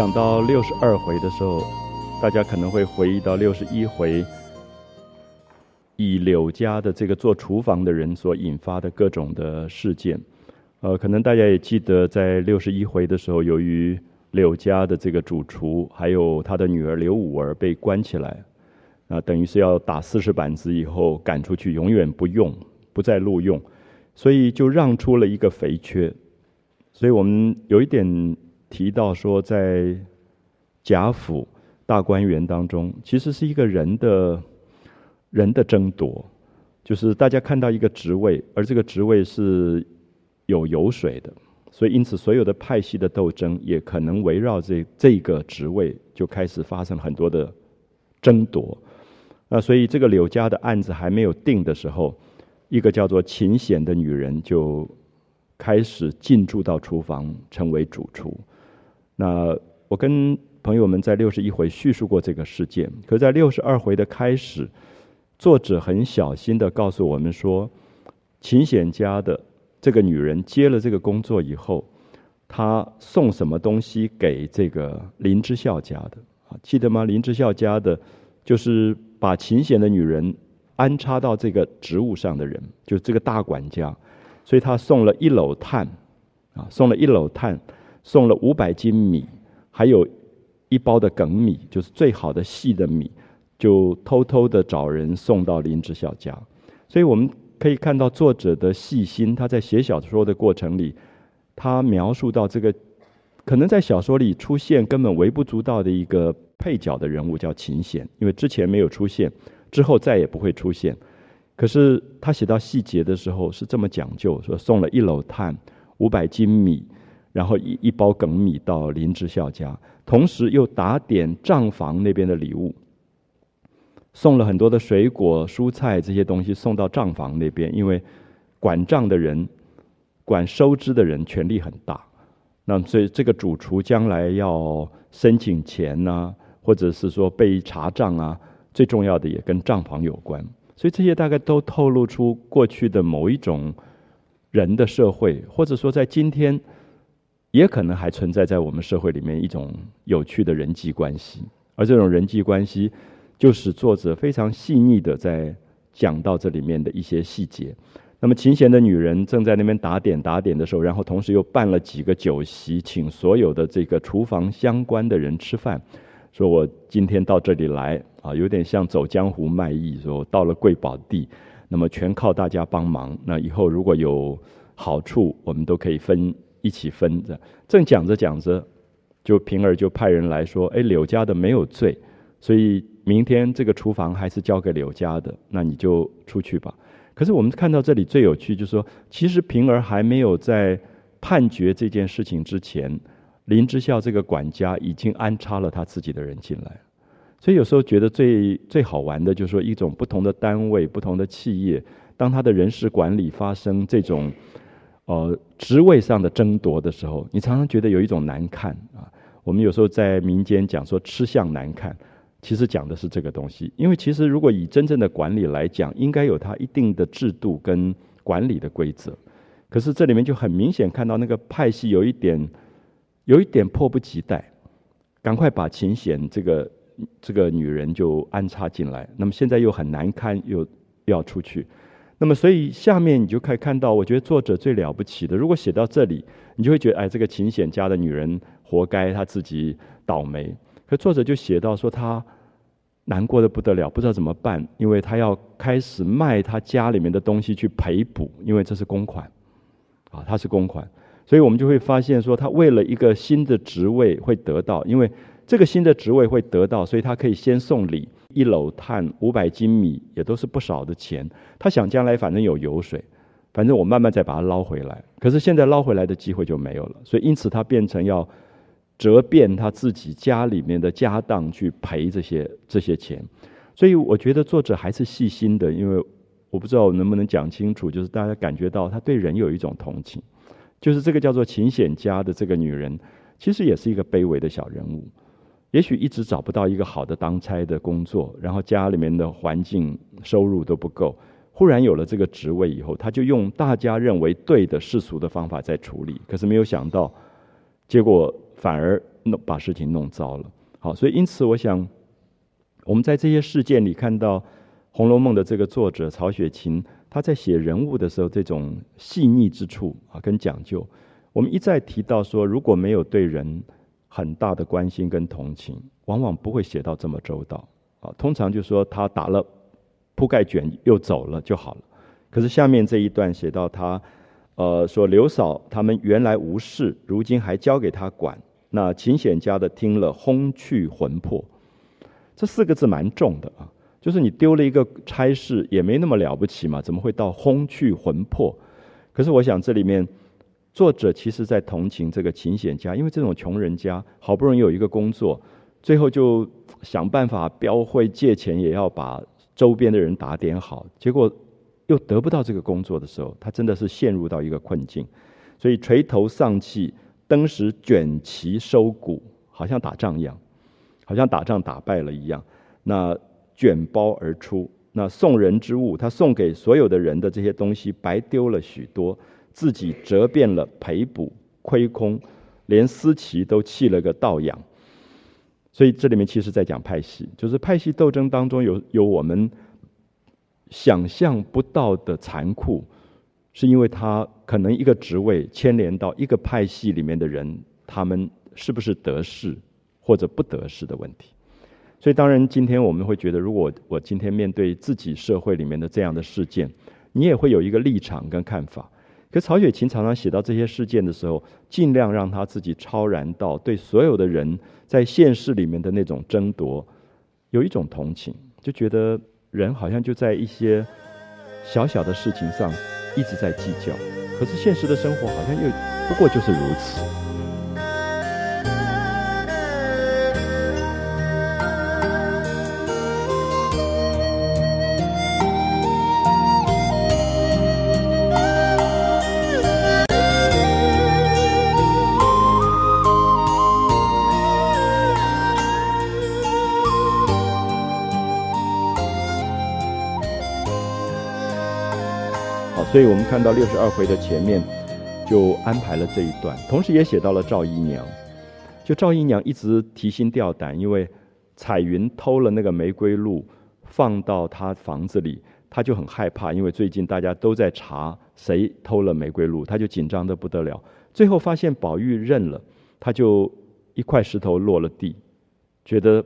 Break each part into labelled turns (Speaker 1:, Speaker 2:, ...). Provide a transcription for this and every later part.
Speaker 1: 讲到六十二回的时候，大家可能会回忆到六十一回，以柳家的这个做厨房的人所引发的各种的事件。呃，可能大家也记得，在六十一回的时候，由于柳家的这个主厨还有他的女儿刘五儿被关起来，啊，等于是要打四十板子以后赶出去，永远不用，不再录用，所以就让出了一个肥缺。所以我们有一点。提到说，在贾府大观园当中，其实是一个人的人的争夺，就是大家看到一个职位，而这个职位是有油水的，所以因此所有的派系的斗争也可能围绕这这个职位就开始发生很多的争夺。那所以这个柳家的案子还没有定的时候，一个叫做秦显的女人就开始进驻到厨房，成为主厨。那我跟朋友们在六十一回叙述过这个事件，可在六十二回的开始，作者很小心的告诉我们说，秦显家的这个女人接了这个工作以后，她送什么东西给这个林之孝家的啊？记得吗？林之孝家的，就是把秦显的女人安插到这个职务上的人，就是这个大管家，所以他送了一篓炭，啊，送了一篓炭。送了五百斤米，还有一包的梗米，就是最好的细的米，就偷偷的找人送到林之孝家。所以我们可以看到作者的细心，他在写小说的过程里，他描述到这个可能在小说里出现根本微不足道的一个配角的人物叫秦显，因为之前没有出现，之后再也不会出现。可是他写到细节的时候是这么讲究，说送了一篓炭，五百斤米。然后一一包梗米到林之孝家，同时又打点账房那边的礼物，送了很多的水果、蔬菜这些东西送到账房那边，因为管账的人、管收支的人权力很大，那所以这个主厨将来要申请钱呐，或者是说被查账啊，最重要的也跟账房有关，所以这些大概都透露出过去的某一种人的社会，或者说在今天。也可能还存在在我们社会里面一种有趣的人际关系，而这种人际关系，就是作者非常细腻的在讲到这里面的一些细节。那么琴弦的女人正在那边打点打点的时候，然后同时又办了几个酒席，请所有的这个厨房相关的人吃饭，说我今天到这里来啊，有点像走江湖卖艺，说到了贵宝地，那么全靠大家帮忙。那以后如果有好处，我们都可以分。一起分着，正讲着讲着，就平儿就派人来说：“哎，柳家的没有罪，所以明天这个厨房还是交给柳家的，那你就出去吧。”可是我们看到这里最有趣，就是说，其实平儿还没有在判决这件事情之前，林之孝这个管家已经安插了他自己的人进来。所以有时候觉得最最好玩的，就是说一种不同的单位、不同的企业，当他的人事管理发生这种。呃，职位上的争夺的时候，你常常觉得有一种难看啊。我们有时候在民间讲说吃相难看，其实讲的是这个东西。因为其实如果以真正的管理来讲，应该有它一定的制度跟管理的规则。可是这里面就很明显看到那个派系有一点，有一点迫不及待，赶快把秦显这个这个女人就安插进来。那么现在又很难堪，又要出去。那么，所以下面你就可以看到，我觉得作者最了不起的。如果写到这里，你就会觉得，哎，这个秦显家的女人活该，她自己倒霉。可作者就写到说，她难过的不得了，不知道怎么办，因为她要开始卖她家里面的东西去赔补，因为这是公款，啊，她是公款，所以我们就会发现说，她为了一个新的职位会得到，因为这个新的职位会得到，所以她可以先送礼。一篓炭五百斤米也都是不少的钱，他想将来反正有油水，反正我慢慢再把它捞回来。可是现在捞回来的机会就没有了，所以因此他变成要折变他自己家里面的家当去赔这些这些钱。所以我觉得作者还是细心的，因为我不知道能不能讲清楚，就是大家感觉到他对人有一种同情，就是这个叫做秦显家的这个女人，其实也是一个卑微的小人物。也许一直找不到一个好的当差的工作，然后家里面的环境收入都不够。忽然有了这个职位以后，他就用大家认为对的世俗的方法在处理，可是没有想到，结果反而弄把事情弄糟了。好，所以因此，我想我们在这些事件里看到《红楼梦》的这个作者曹雪芹，他在写人物的时候，这种细腻之处啊，跟讲究。我们一再提到说，如果没有对人很大的关心跟同情，往往不会写到这么周到啊。通常就说他打了铺盖卷又走了就好了。可是下面这一段写到他，呃，说刘嫂他们原来无事，如今还交给他管。那秦显家的听了，轰去魂魄。这四个字蛮重的啊，就是你丢了一个差事也没那么了不起嘛，怎么会到轰去魂魄？可是我想这里面。作者其实在同情这个勤俭家，因为这种穷人家好不容易有一个工作，最后就想办法标会借钱，也要把周边的人打点好，结果又得不到这个工作的时候，他真的是陷入到一个困境，所以垂头丧气，登时卷旗收谷，好像打仗一样，好像打仗打败了一样，那卷包而出，那送人之物，他送给所有的人的这些东西，白丢了许多。自己折遍了赔补亏空，连思齐都弃了个倒仰。所以这里面其实在讲派系，就是派系斗争当中有有我们想象不到的残酷，是因为他可能一个职位牵连到一个派系里面的人，他们是不是得势或者不得势的问题。所以当然，今天我们会觉得，如果我今天面对自己社会里面的这样的事件，你也会有一个立场跟看法。可曹雪芹常常写到这些事件的时候，尽量让他自己超然到对所有的人在现实里面的那种争夺，有一种同情，就觉得人好像就在一些小小的事情上一直在计较，可是现实的生活好像又不过就是如此。所以我们看到六十二回的前面，就安排了这一段，同时也写到了赵姨娘。就赵姨娘一直提心吊胆，因为彩云偷了那个玫瑰露，放到她房子里，她就很害怕，因为最近大家都在查谁偷了玫瑰露，她就紧张的不得了。最后发现宝玉认了，她就一块石头落了地，觉得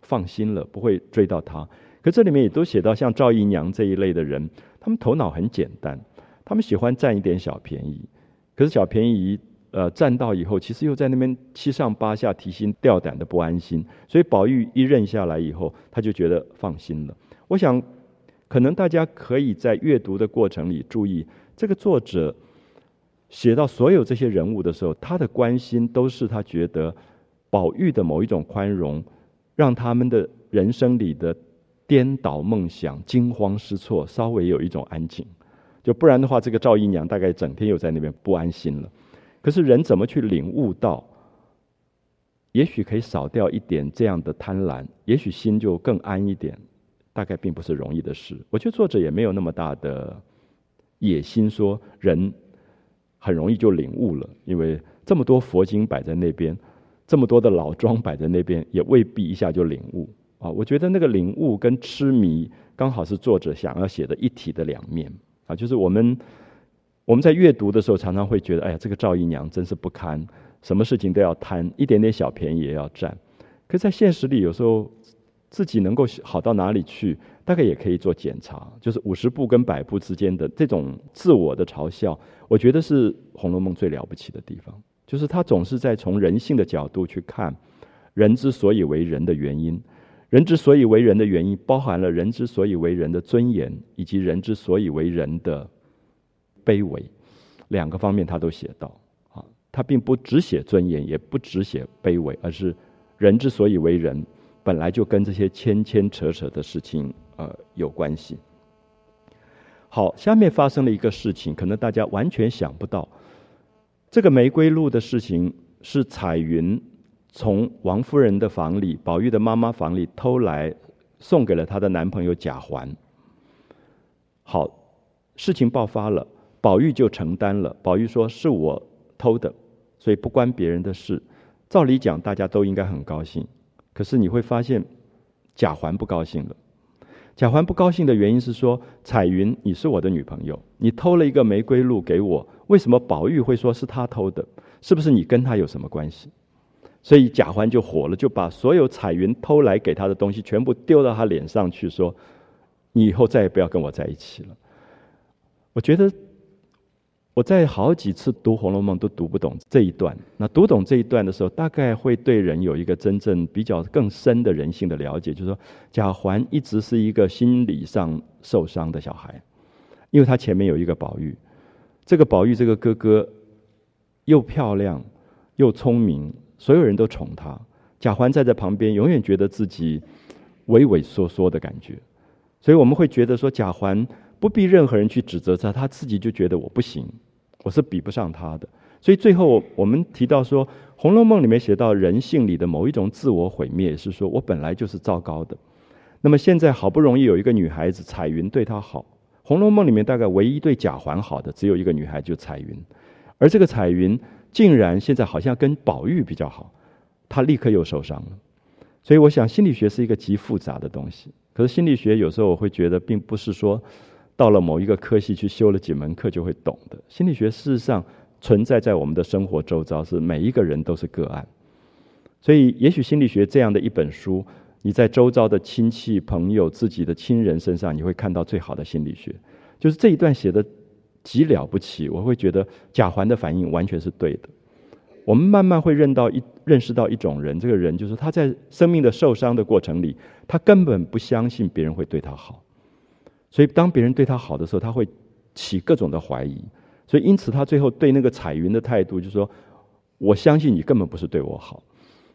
Speaker 1: 放心了，不会追到他。可这里面也都写到像赵姨娘这一类的人。他们头脑很简单，他们喜欢占一点小便宜，可是小便宜，呃，占到以后，其实又在那边七上八下、提心吊胆的不安心。所以宝玉一认下来以后，他就觉得放心了。我想，可能大家可以在阅读的过程里注意，这个作者写到所有这些人物的时候，他的关心都是他觉得宝玉的某一种宽容，让他们的人生里的。颠倒梦想，惊慌失措，稍微有一种安静，就不然的话，这个赵姨娘大概整天又在那边不安心了。可是人怎么去领悟到？也许可以少掉一点这样的贪婪，也许心就更安一点。大概并不是容易的事。我觉得作者也没有那么大的野心，说人很容易就领悟了，因为这么多佛经摆在那边，这么多的老庄摆在那边，也未必一下就领悟。啊，我觉得那个领悟跟痴迷刚好是作者想要写的一体的两面啊。就是我们我们在阅读的时候，常常会觉得，哎呀，这个赵姨娘真是不堪，什么事情都要贪，一点点小便宜也要占。可在现实里，有时候自己能够好到哪里去，大概也可以做检查。就是五十步跟百步之间的这种自我的嘲笑，我觉得是《红楼梦》最了不起的地方，就是他总是在从人性的角度去看人之所以为人的原因。人之所以为人的原因，包含了人之所以为人的尊严，以及人之所以为人的卑微，两个方面他都写到。啊，他并不只写尊严，也不只写卑微，而是人之所以为人，本来就跟这些牵牵扯扯的事情呃有关系。好，下面发生了一个事情，可能大家完全想不到，这个玫瑰露的事情是彩云。从王夫人的房里，宝玉的妈妈房里偷来，送给了她的男朋友贾环。好，事情爆发了，宝玉就承担了。宝玉说：“是我偷的，所以不关别人的事。”照理讲，大家都应该很高兴。可是你会发现，贾环不高兴了。贾环不高兴的原因是说：“彩云，你是我的女朋友，你偷了一个玫瑰露给我，为什么宝玉会说是他偷的？是不是你跟他有什么关系？”所以贾环就火了，就把所有彩云偷来给他的东西全部丢到他脸上去，说：“你以后再也不要跟我在一起了。”我觉得。我在好几次读《红楼梦》都读不懂这一段。那读懂这一段的时候，大概会对人有一个真正比较更深的人性的了解，就是说，贾环一直是一个心理上受伤的小孩，因为他前面有一个宝玉，这个宝玉这个哥哥又漂亮又聪明，所有人都宠他。贾环站在旁边，永远觉得自己畏畏缩缩的感觉，所以我们会觉得说，贾环。不必任何人去指责他，他自己就觉得我不行，我是比不上他的。所以最后我们提到说，《红楼梦》里面写到人性里的某一种自我毁灭，是说我本来就是糟糕的。那么现在好不容易有一个女孩子彩云对他好，《红楼梦》里面大概唯一对贾环好的只有一个女孩，就彩云。而这个彩云竟然现在好像跟宝玉比较好，他立刻又受伤了。所以我想心理学是一个极复杂的东西。可是心理学有时候我会觉得，并不是说。到了某一个科系去修了几门课就会懂的。心理学事实上存在在我们的生活周遭，是每一个人都是个案。所以，也许心理学这样的一本书，你在周遭的亲戚、朋友、自己的亲人身上，你会看到最好的心理学。就是这一段写的极了不起，我会觉得贾环的反应完全是对的。我们慢慢会认到一认识到一种人，这个人就是他在生命的受伤的过程里，他根本不相信别人会对他好。所以，当别人对他好的时候，他会起各种的怀疑。所以，因此他最后对那个彩云的态度，就是说：“我相信你根本不是对我好，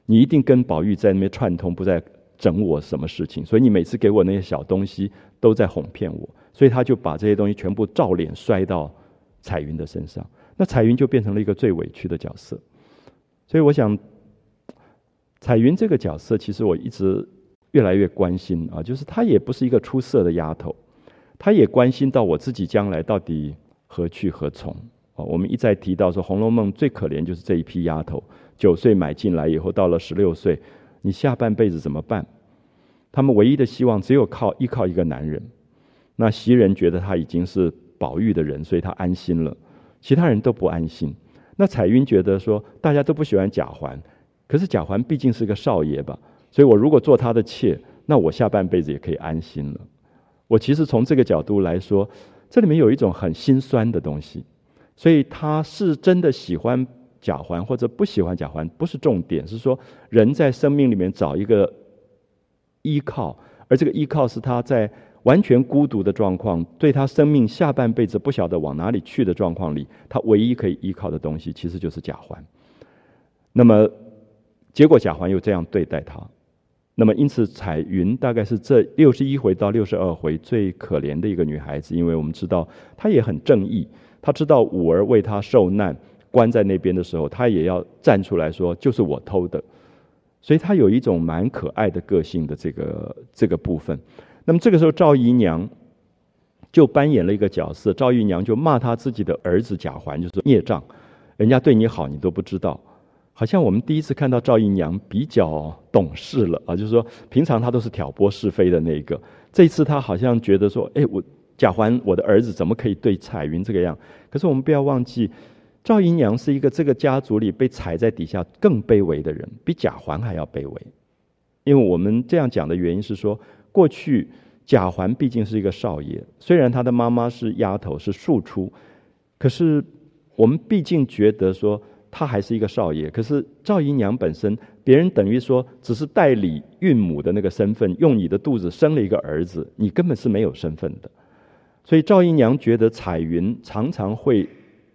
Speaker 1: 你一定跟宝玉在那边串通，不在整我什么事情。所以，你每次给我那些小东西，都在哄骗我。所以，他就把这些东西全部照脸摔到彩云的身上。那彩云就变成了一个最委屈的角色。所以，我想，彩云这个角色，其实我一直越来越关心啊，就是她也不是一个出色的丫头。她也关心到我自己将来到底何去何从啊？我们一再提到说，《红楼梦》最可怜就是这一批丫头，九岁买进来以后，到了十六岁，你下半辈子怎么办？他们唯一的希望只有靠依靠一个男人。那袭人觉得他已经是宝玉的人，所以他安心了，其他人都不安心。那彩云觉得说，大家都不喜欢贾环，可是贾环毕竟是个少爷吧，所以我如果做他的妾，那我下半辈子也可以安心了。我其实从这个角度来说，这里面有一种很心酸的东西，所以他是真的喜欢贾环或者不喜欢贾环，不是重点，是说人在生命里面找一个依靠，而这个依靠是他在完全孤独的状况，对他生命下半辈子不晓得往哪里去的状况里，他唯一可以依靠的东西，其实就是贾环。那么，结果贾环又这样对待他。那么，因此彩云大概是这六十一回到六十二回最可怜的一个女孩子，因为我们知道她也很正义，她知道五儿为她受难，关在那边的时候，她也要站出来说就是我偷的，所以她有一种蛮可爱的个性的这个这个部分。那么这个时候赵姨娘就扮演了一个角色，赵姨娘就骂她自己的儿子贾环，就是孽障，人家对你好你都不知道。好像我们第一次看到赵姨娘比较懂事了啊，就是说平常她都是挑拨是非的那一个，这次她好像觉得说，哎，我贾环我的儿子怎么可以对彩云这个样？可是我们不要忘记，赵姨娘是一个这个家族里被踩在底下更卑微的人，比贾环还要卑微。因为我们这样讲的原因是说，过去贾环毕竟是一个少爷，虽然他的妈妈是丫头是庶出，可是我们毕竟觉得说。他还是一个少爷，可是赵姨娘本身，别人等于说只是代理孕母的那个身份，用你的肚子生了一个儿子，你根本是没有身份的。所以赵姨娘觉得彩云常常会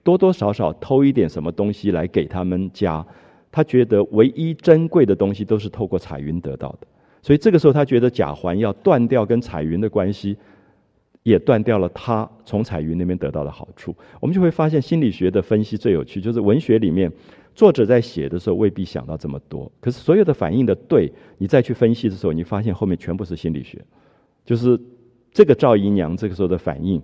Speaker 1: 多多少少偷一点什么东西来给他们家，她觉得唯一珍贵的东西都是透过彩云得到的，所以这个时候他觉得贾环要断掉跟彩云的关系。也断掉了他从彩云那边得到的好处，我们就会发现心理学的分析最有趣，就是文学里面作者在写的时候未必想到这么多，可是所有的反应的对，你再去分析的时候，你发现后面全部是心理学，就是这个赵姨娘这个时候的反应，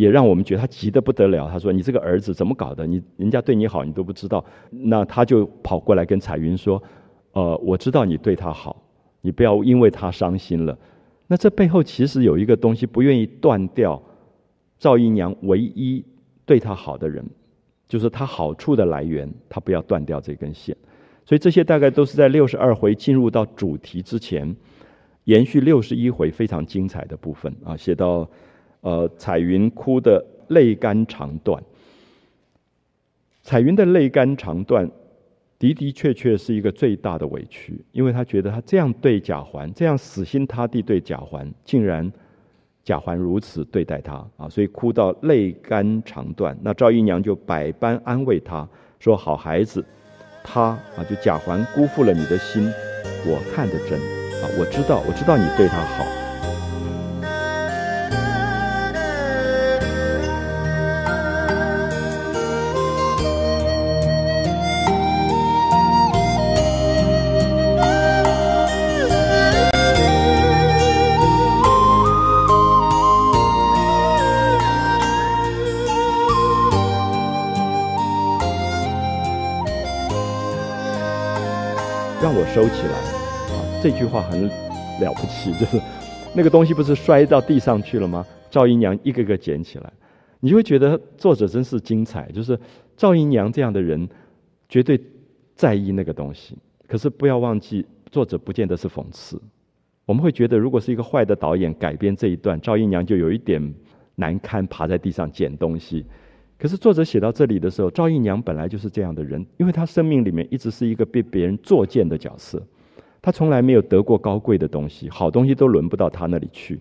Speaker 1: 也让我们觉得他急得不得了。他说：“你这个儿子怎么搞的？你人家对你好，你都不知道。”那他就跑过来跟彩云说：“呃，我知道你对他好，你不要因为他伤心了。”那这背后其实有一个东西，不愿意断掉赵姨娘唯一对他好的人，就是他好处的来源，他不要断掉这根线。所以这些大概都是在六十二回进入到主题之前，延续六十一回非常精彩的部分啊，写到呃彩云哭的泪干肠断。彩云的泪干肠断的的确确是一个最大的委屈，因为他觉得他这样对贾环，这样死心塌地对贾环，竟然贾环如此对待他啊，所以哭到泪干肠断。那赵姨娘就百般安慰他说：“好孩子。”他啊，就贾环辜负了你的心，我看得真啊，我知道，我知道你对他好。这句话很了不起，就是那个东西不是摔到地上去了吗？赵姨娘一个个捡起来，你就会觉得作者真是精彩。就是赵姨娘这样的人，绝对在意那个东西。可是不要忘记，作者不见得是讽刺。我们会觉得，如果是一个坏的导演改编这一段，赵姨娘就有一点难堪，爬在地上捡东西。可是作者写到这里的时候，赵姨娘本来就是这样的人，因为她生命里面一直是一个被别人作践的角色，他从来没有得过高贵的东西，好东西都轮不到他那里去。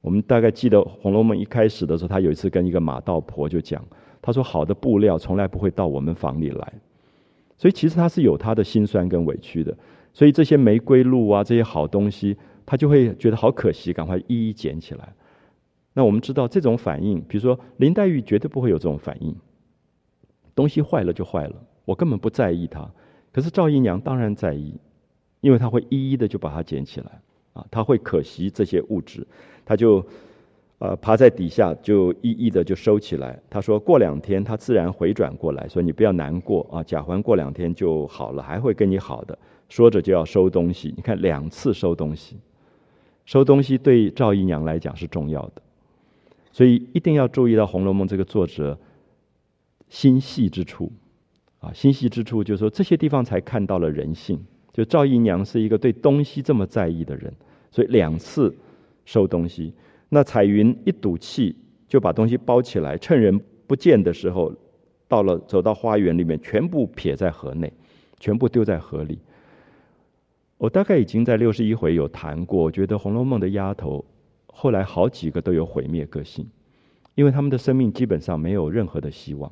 Speaker 1: 我们大概记得《红楼梦》一开始的时候，他有一次跟一个马道婆就讲，他说：“好的布料从来不会到我们房里来。”所以其实他是有他的辛酸跟委屈的。所以这些玫瑰露啊，这些好东西，他就会觉得好可惜，赶快一一捡起来。那我们知道这种反应，比如说林黛玉绝对不会有这种反应。东西坏了就坏了，我根本不在意它。可是赵姨娘当然在意，因为他会一一的就把它捡起来啊，他会可惜这些物质，他就呃爬在底下就一一的就收起来。他说过两天他自然回转过来，说你不要难过啊，贾环过两天就好了，还会跟你好的。说着就要收东西，你看两次收东西，收东西对赵姨娘来讲是重要的。所以一定要注意到《红楼梦》这个作者心细之处，啊，心细之处就是说这些地方才看到了人性。就赵姨娘是一个对东西这么在意的人，所以两次收东西。那彩云一赌气就把东西包起来，趁人不见的时候，到了走到花园里面，全部撇在河内，全部丢在河里。我大概已经在六十一回有谈过，我觉得《红楼梦》的丫头。后来好几个都有毁灭个性，因为他们的生命基本上没有任何的希望，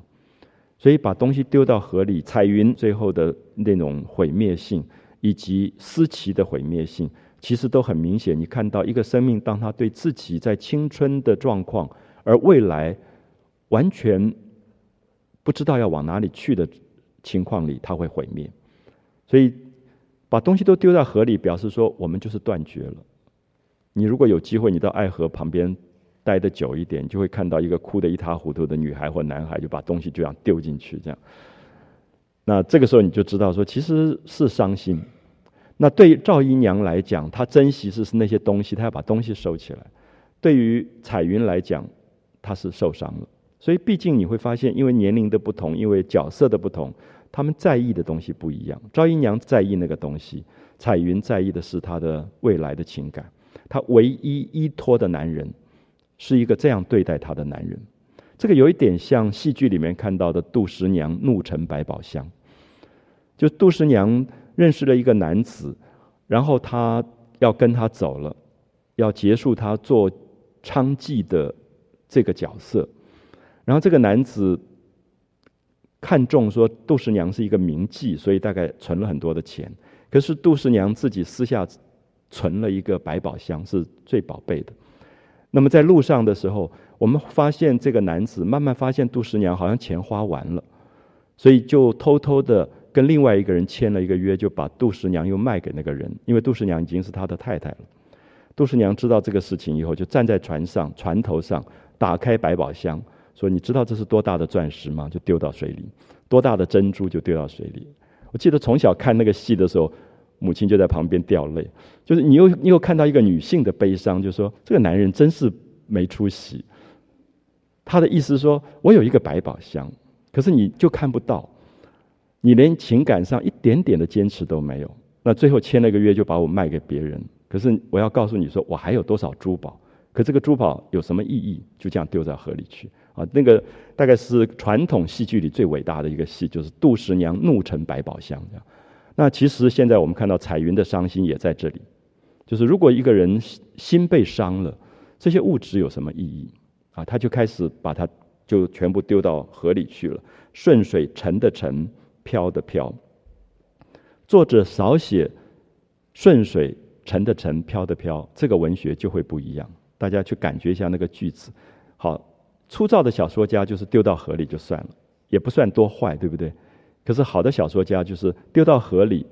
Speaker 1: 所以把东西丢到河里。彩云最后的那种毁灭性，以及思琪的毁灭性，其实都很明显。你看到一个生命，当他对自己在青春的状况，而未来完全不知道要往哪里去的情况里，他会毁灭。所以把东西都丢到河里，表示说我们就是断绝了。你如果有机会，你到爱河旁边待的久一点，就会看到一个哭得一塌糊涂的女孩或男孩，就把东西就这样丢进去，这样。那这个时候你就知道说，其实是伤心。那对于赵姨娘来讲，她珍惜是是那些东西，她要把东西收起来；对于彩云来讲，她是受伤了。所以，毕竟你会发现，因为年龄的不同，因为角色的不同，他们在意的东西不一样。赵姨娘在意那个东西，彩云在意的是她的未来的情感。她唯一依托的男人，是一个这样对待她的男人。这个有一点像戏剧里面看到的杜十娘怒沉百宝箱。就杜十娘认识了一个男子，然后她要跟他走了，要结束他做娼妓的这个角色。然后这个男子看中说杜十娘是一个名妓，所以大概存了很多的钱。可是杜十娘自己私下。存了一个百宝箱，是最宝贝的。那么在路上的时候，我们发现这个男子慢慢发现杜十娘好像钱花完了，所以就偷偷的跟另外一个人签了一个约，就把杜十娘又卖给那个人，因为杜十娘已经是他的太太了。杜十娘知道这个事情以后，就站在船上船头上，打开百宝箱，说：“你知道这是多大的钻石吗？”就丢到水里，多大的珍珠就丢到水里。我记得从小看那个戏的时候，母亲就在旁边掉泪。就是你又又看到一个女性的悲伤，就说这个男人真是没出息。他的意思说，我有一个百宝箱，可是你就看不到，你连情感上一点点的坚持都没有。那最后签了个约，就把我卖给别人。可是我要告诉你说，我还有多少珠宝？可这个珠宝有什么意义？就这样丢在河里去啊！那个大概是传统戏剧里最伟大的一个戏，就是杜十娘怒沉百宝箱。那其实现在我们看到彩云的伤心也在这里，就是如果一个人心被伤了，这些物质有什么意义啊？他就开始把它就全部丢到河里去了。顺水沉的沉，飘的飘。作者少写顺水沉的沉，飘的飘，这个文学就会不一样。大家去感觉一下那个句子，好，粗糙的小说家就是丢到河里就算了，也不算多坏，对不对？可是好的小说家就是丢到河里，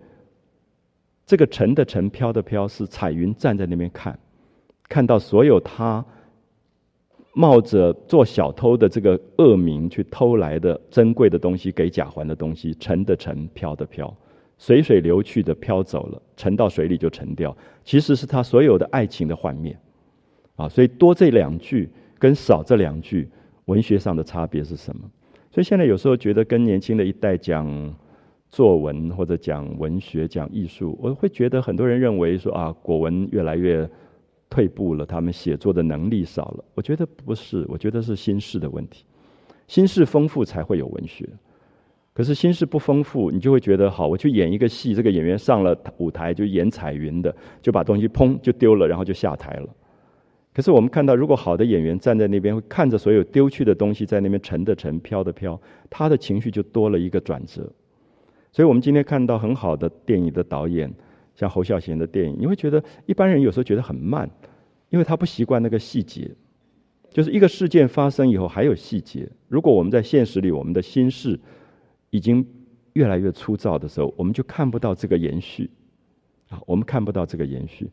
Speaker 1: 这个沉的沉，飘的飘，是彩云站在那边看，看到所有他冒着做小偷的这个恶名去偷来的珍贵的东西，给贾环的东西，沉的沉，飘的飘，随水流去的飘走了，沉到水里就沉掉，其实是他所有的爱情的幻灭。啊，所以多这两句跟少这两句，文学上的差别是什么？所以现在有时候觉得跟年轻的一代讲作文或者讲文学、讲艺术，我会觉得很多人认为说啊，国文越来越退步了，他们写作的能力少了。我觉得不是，我觉得是心事的问题。心事丰富才会有文学，可是心事不丰富，你就会觉得好，我去演一个戏，这个演员上了舞台就演彩云的，就把东西砰就丢了，然后就下台了。可是我们看到，如果好的演员站在那边，会看着所有丢去的东西在那边沉的沉、飘的飘，他的情绪就多了一个转折。所以我们今天看到很好的电影的导演，像侯孝贤的电影，你会觉得一般人有时候觉得很慢，因为他不习惯那个细节，就是一个事件发生以后还有细节。如果我们在现实里，我们的心事已经越来越粗糙的时候，我们就看不到这个延续啊，我们看不到这个延续。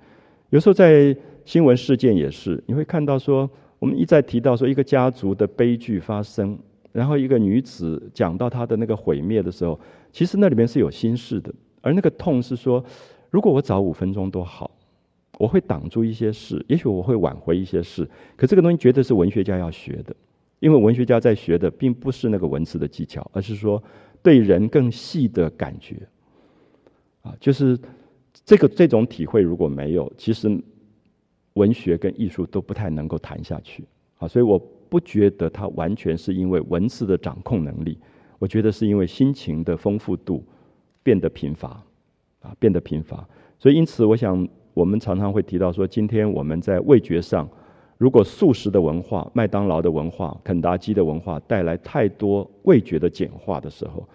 Speaker 1: 有时候在新闻事件也是，你会看到说，我们一再提到说一个家族的悲剧发生，然后一个女子讲到她的那个毁灭的时候，其实那里面是有心事的，而那个痛是说，如果我早五分钟多好，我会挡住一些事，也许我会挽回一些事，可这个东西绝对是文学家要学的，因为文学家在学的并不是那个文字的技巧，而是说对人更细的感觉，啊，就是。这个这种体会如果没有，其实文学跟艺术都不太能够谈下去啊。所以我不觉得它完全是因为文字的掌控能力，我觉得是因为心情的丰富度变得贫乏啊，变得贫乏。所以因此，我想我们常常会提到说，今天我们在味觉上，如果素食的文化、麦当劳的文化、肯达基的文化带来太多味觉的简化的时候，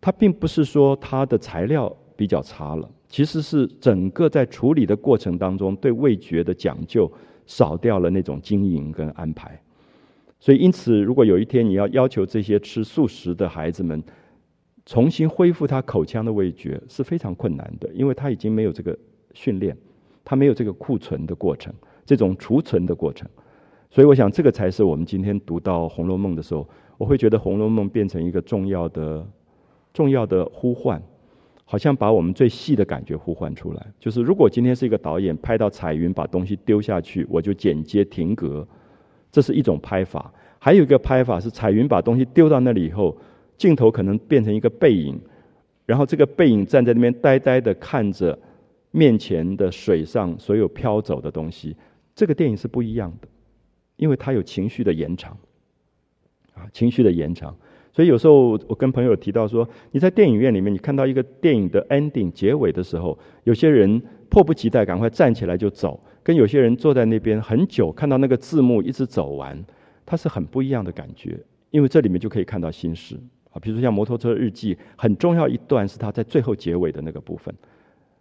Speaker 1: 它并不是说它的材料比较差了。其实是整个在处理的过程当中，对味觉的讲究少掉了那种经营跟安排，所以因此，如果有一天你要要求这些吃素食的孩子们重新恢复他口腔的味觉，是非常困难的，因为他已经没有这个训练，他没有这个库存的过程，这种储存的过程，所以我想这个才是我们今天读到《红楼梦》的时候，我会觉得《红楼梦》变成一个重要的、重要的呼唤。好像把我们最细的感觉呼唤出来，就是如果今天是一个导演拍到彩云把东西丢下去，我就剪接停格，这是一种拍法；还有一个拍法是彩云把东西丢到那里以后，镜头可能变成一个背影，然后这个背影站在那边呆呆的看着面前的水上所有飘走的东西。这个电影是不一样的，因为它有情绪的延长，啊，情绪的延长。所以有时候我跟朋友提到说，你在电影院里面，你看到一个电影的 ending 结尾的时候，有些人迫不及待赶快站起来就走，跟有些人坐在那边很久看到那个字幕一直走完，它是很不一样的感觉。因为这里面就可以看到心事啊，比如说像《摩托车日记》，很重要一段是他在最后结尾的那个部分，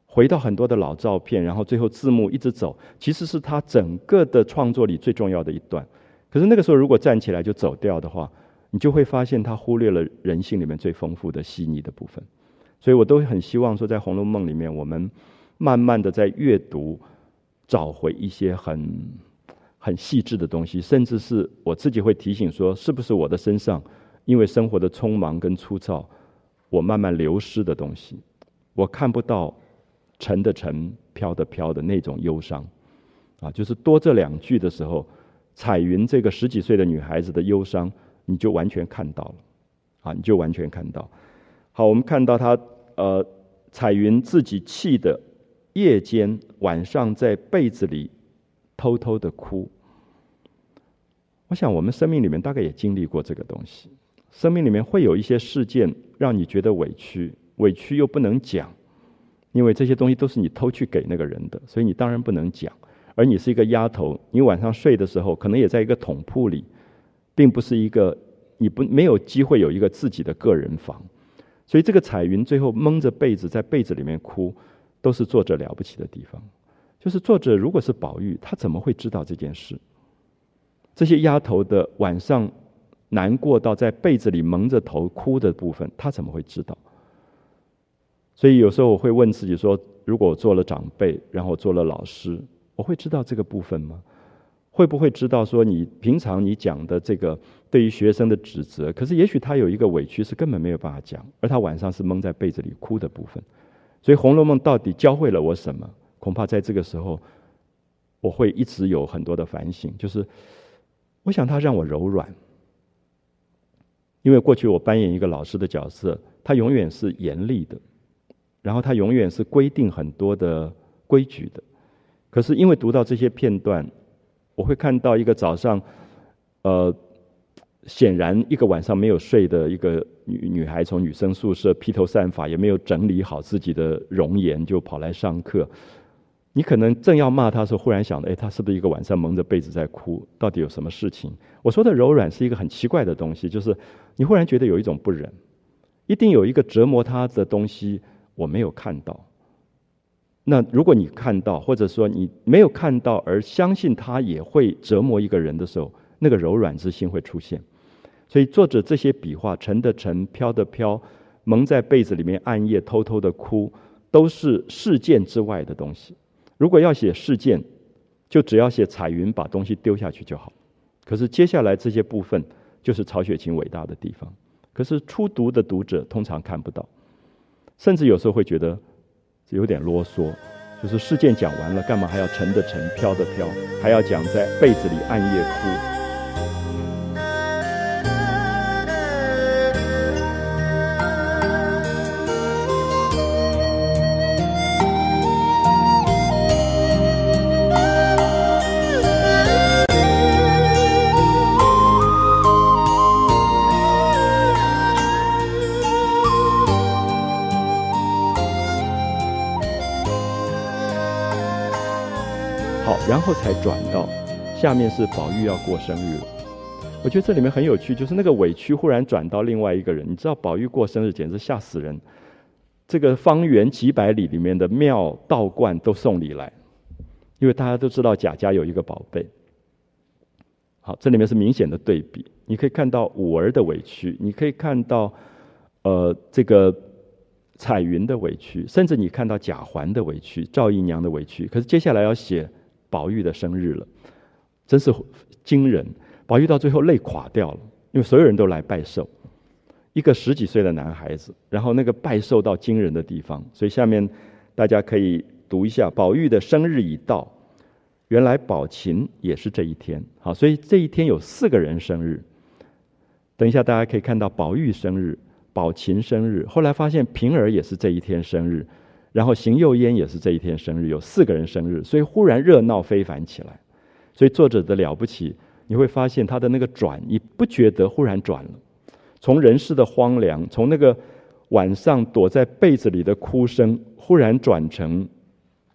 Speaker 1: 回到很多的老照片，然后最后字幕一直走，其实是他整个的创作里最重要的一段。可是那个时候如果站起来就走掉的话，你就会发现，他忽略了人性里面最丰富的细腻的部分，所以我都很希望说，在《红楼梦》里面，我们慢慢的在阅读，找回一些很很细致的东西，甚至是我自己会提醒说，是不是我的身上因为生活的匆忙跟粗糙，我慢慢流失的东西，我看不到沉的沉、飘的飘的那种忧伤，啊，就是多这两句的时候，彩云这个十几岁的女孩子的忧伤，你就完全看到了，啊，你就完全看到。好，我们看到她呃，彩云自己气的夜间晚上在被子里偷偷的哭。我想，我们生命里面大概也经历过这个东西。生命里面会有一些事件让你觉得委屈，委屈又不能讲，因为这些东西都是你偷去给那个人的，所以你当然不能讲。而你是一个丫头，你晚上睡的时候可能也在一个桶铺里，并不是一个你不没有机会有一个自己的个人房。所以这个彩云最后蒙着被子在被子里面哭，都是作者了不起的地方。就是作者如果是宝玉，他怎么会知道这件事？这些丫头的晚上难过到在被子里蒙着头哭的部分，他怎么会知道？所以有时候我会问自己说：如果我做了长辈，然后我做了老师，我会知道这个部分吗？会不会知道说你平常你讲的这个对于学生的指责，可是也许他有一个委屈是根本没有办法讲，而他晚上是蒙在被子里哭的部分。所以《红楼梦》到底教会了我什么？恐怕在这个时候，我会一直有很多的反省，就是。我想他让我柔软，因为过去我扮演一个老师的角色，他永远是严厉的，然后他永远是规定很多的规矩的。可是因为读到这些片段，我会看到一个早上，呃，显然一个晚上没有睡的一个女女孩从女生宿舍披头散发，也没有整理好自己的容颜，就跑来上课。你可能正要骂他的时候，忽然想到：哎，他是不是一个晚上蒙着被子在哭？到底有什么事情？我说的柔软是一个很奇怪的东西，就是你忽然觉得有一种不忍，一定有一个折磨他的东西我没有看到。那如果你看到，或者说你没有看到而相信他也会折磨一个人的时候，那个柔软之心会出现。所以作者这些笔画，沉的沉，飘的飘，蒙在被子里面暗夜偷偷的哭，都是事件之外的东西。如果要写事件，就只要写彩云把东西丢下去就好。可是接下来这些部分，就是曹雪芹伟大的地方。可是初读的读者通常看不到，甚至有时候会觉得有点啰嗦。就是事件讲完了，干嘛还要沉的沉，飘的飘，还要讲在被子里暗夜哭？然后才转到下面是宝玉要过生日了。我觉得这里面很有趣，就是那个委屈忽然转到另外一个人。你知道宝玉过生日简直吓死人，这个方圆几百里里面的庙道观都送礼来，因为大家都知道贾家有一个宝贝。好，这里面是明显的对比，你可以看到五儿的委屈，你可以看到呃这个彩云的委屈，甚至你看到贾环的委屈、赵姨娘的委屈。可是接下来要写。宝玉的生日了，真是惊人。宝玉到最后累垮掉了，因为所有人都来拜寿，一个十几岁的男孩子，然后那个拜寿到惊人的地方。所以下面大家可以读一下：宝玉的生日已到，原来宝琴也是这一天。好，所以这一天有四个人生日。等一下大家可以看到宝玉生日、宝琴生日，后来发现平儿也是这一天生日。然后邢岫烟也是这一天生日，有四个人生日，所以忽然热闹非凡起来。所以作者的了不起，你会发现他的那个转，你不觉得忽然转了？从人世的荒凉，从那个晚上躲在被子里的哭声，忽然转成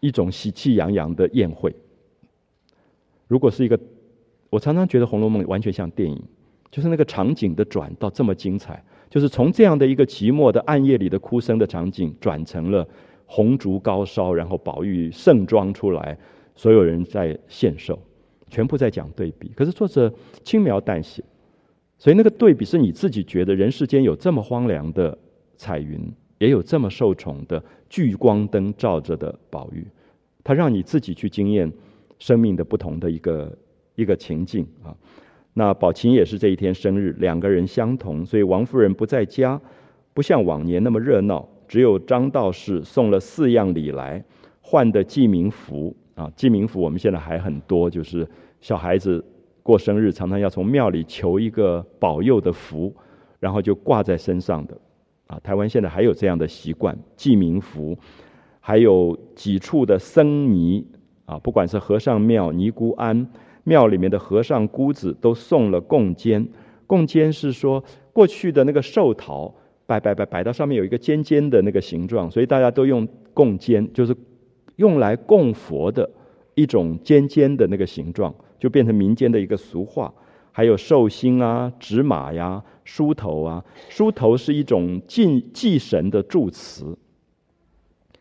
Speaker 1: 一种喜气洋洋的宴会。如果是一个，我常常觉得《红楼梦》完全像电影，就是那个场景的转到这么精彩，就是从这样的一个寂寞的暗夜里的哭声的场景，转成了。红烛高烧，然后宝玉盛装出来，所有人在献寿，全部在讲对比。可是作者轻描淡写，所以那个对比是你自己觉得人世间有这么荒凉的彩云，也有这么受宠的聚光灯照着的宝玉，他让你自己去经验生命的不同的一个一个情境啊。那宝琴也是这一天生日，两个人相同，所以王夫人不在家，不像往年那么热闹，只有张道士送了四样礼来，换的记名符啊，记名符我们现在还很多，就是小孩子过生日常常要从庙里求一个保佑的符，然后就挂在身上的啊。台湾现在还有这样的习惯，记名符，还有几处的僧尼啊，不管是和尚庙、尼姑庵。庙里面的和尚姑子都送了贡尖，贡尖是说过去的那个寿桃摆摆摆摆到上面有一个尖尖的那个形状，所以大家都用供尖，就是用来供佛的一种尖尖的那个形状，就变成民间的一个俗话。还有寿星啊、纸马呀、梳头啊，梳头是一种祭祭神的祝词，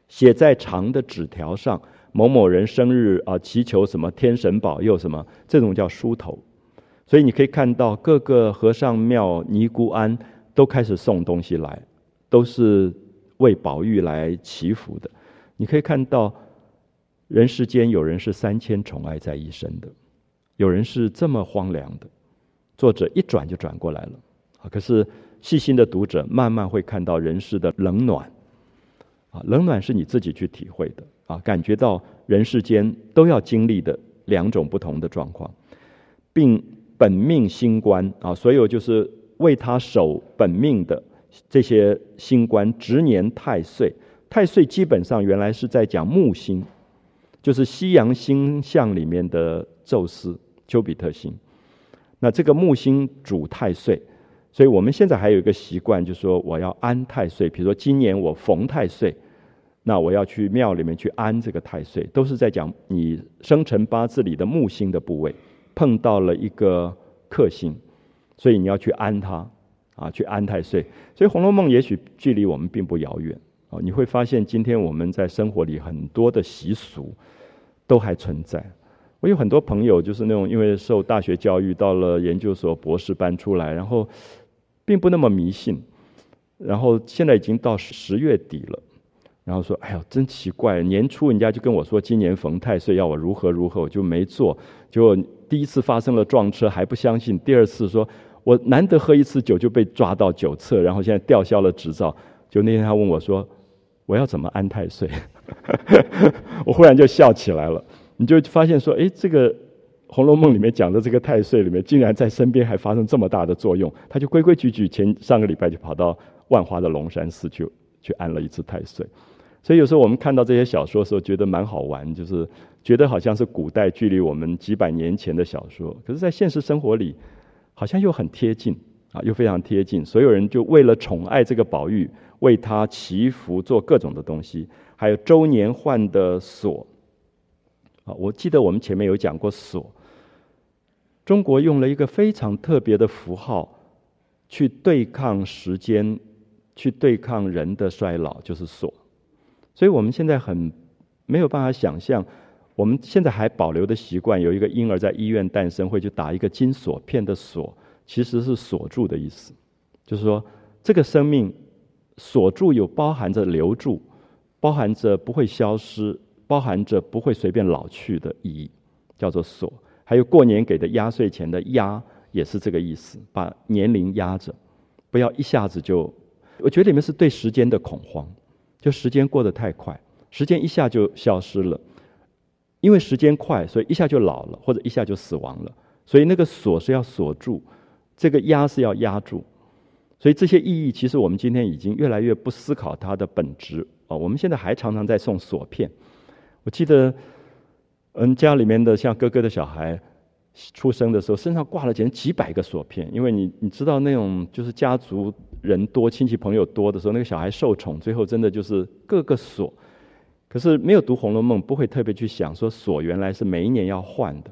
Speaker 1: 写在长的纸条上。某某人生日啊，祈求什么天神保佑什么，这种叫梳头。所以你可以看到各个和尚庙、尼姑庵都开始送东西来，都是为宝玉来祈福的。你可以看到人世间有人是三千宠爱在一身的，有人是这么荒凉的。作者一转就转过来了啊！可是细心的读者慢慢会看到人世的冷暖啊，冷暖是你自己去体会的。啊，感觉到人世间都要经历的两种不同的状况，并本命星官啊，所有就是为他守本命的这些星官，值年太岁。太岁基本上原来是在讲木星，就是西洋星象里面的宙斯、丘比特星。那这个木星主太岁，所以我们现在还有一个习惯，就是说我要安太岁。比如说今年我逢太岁。那我要去庙里面去安这个太岁，都是在讲你生辰八字里的木星的部位碰到了一个克星，所以你要去安它啊，去安太岁。所以《红楼梦》也许距离我们并不遥远啊。你会发现，今天我们在生活里很多的习俗都还存在。我有很多朋友，就是那种因为受大学教育，到了研究所、博士班出来，然后并不那么迷信，然后现在已经到十月底了。然后说：“哎呦，真奇怪！年初人家就跟我说，今年逢太岁，要我如何如何，我就没做。结果第一次发生了撞车，还不相信；第二次说，我难得喝一次酒就被抓到酒测，然后现在吊销了执照。就那天他问我说，我要怎么安太岁？我忽然就笑起来了。你就发现说，哎，这个《红楼梦》里面讲的这个太岁里面，竟然在身边还发生这么大的作用。他就规规矩矩，前上个礼拜就跑到万华的龙山寺去去安了一次太岁。”所以有时候我们看到这些小说的时候，觉得蛮好玩，就是觉得好像是古代距离我们几百年前的小说，可是，在现实生活里，好像又很贴近啊，又非常贴近。所有人就为了宠爱这个宝玉，为他祈福，做各种的东西。还有周年换的锁啊，我记得我们前面有讲过锁，中国用了一个非常特别的符号去对抗时间，去对抗人的衰老，就是锁。所以我们现在很没有办法想象，我们现在还保留的习惯，有一个婴儿在医院诞生会去打一个金锁片的锁，其实是锁住的意思，就是说这个生命锁住有包含着留住，包含着不会消失，包含着不会随便老去的意义，叫做锁。还有过年给的压岁钱的压也是这个意思，把年龄压着，不要一下子就，我觉得里面是对时间的恐慌。就时间过得太快，时间一下就消失了，因为时间快，所以一下就老了，或者一下就死亡了。所以那个锁是要锁住，这个压是要压住。所以这些意义，其实我们今天已经越来越不思考它的本质啊。我们现在还常常在送锁片。我记得，嗯，家里面的像哥哥的小孩。出生的时候身上挂了简直几百个锁片，因为你你知道那种就是家族人多亲戚朋友多的时候，那个小孩受宠，最后真的就是各个锁。可是没有读《红楼梦》，不会特别去想说锁原来是每一年要换的，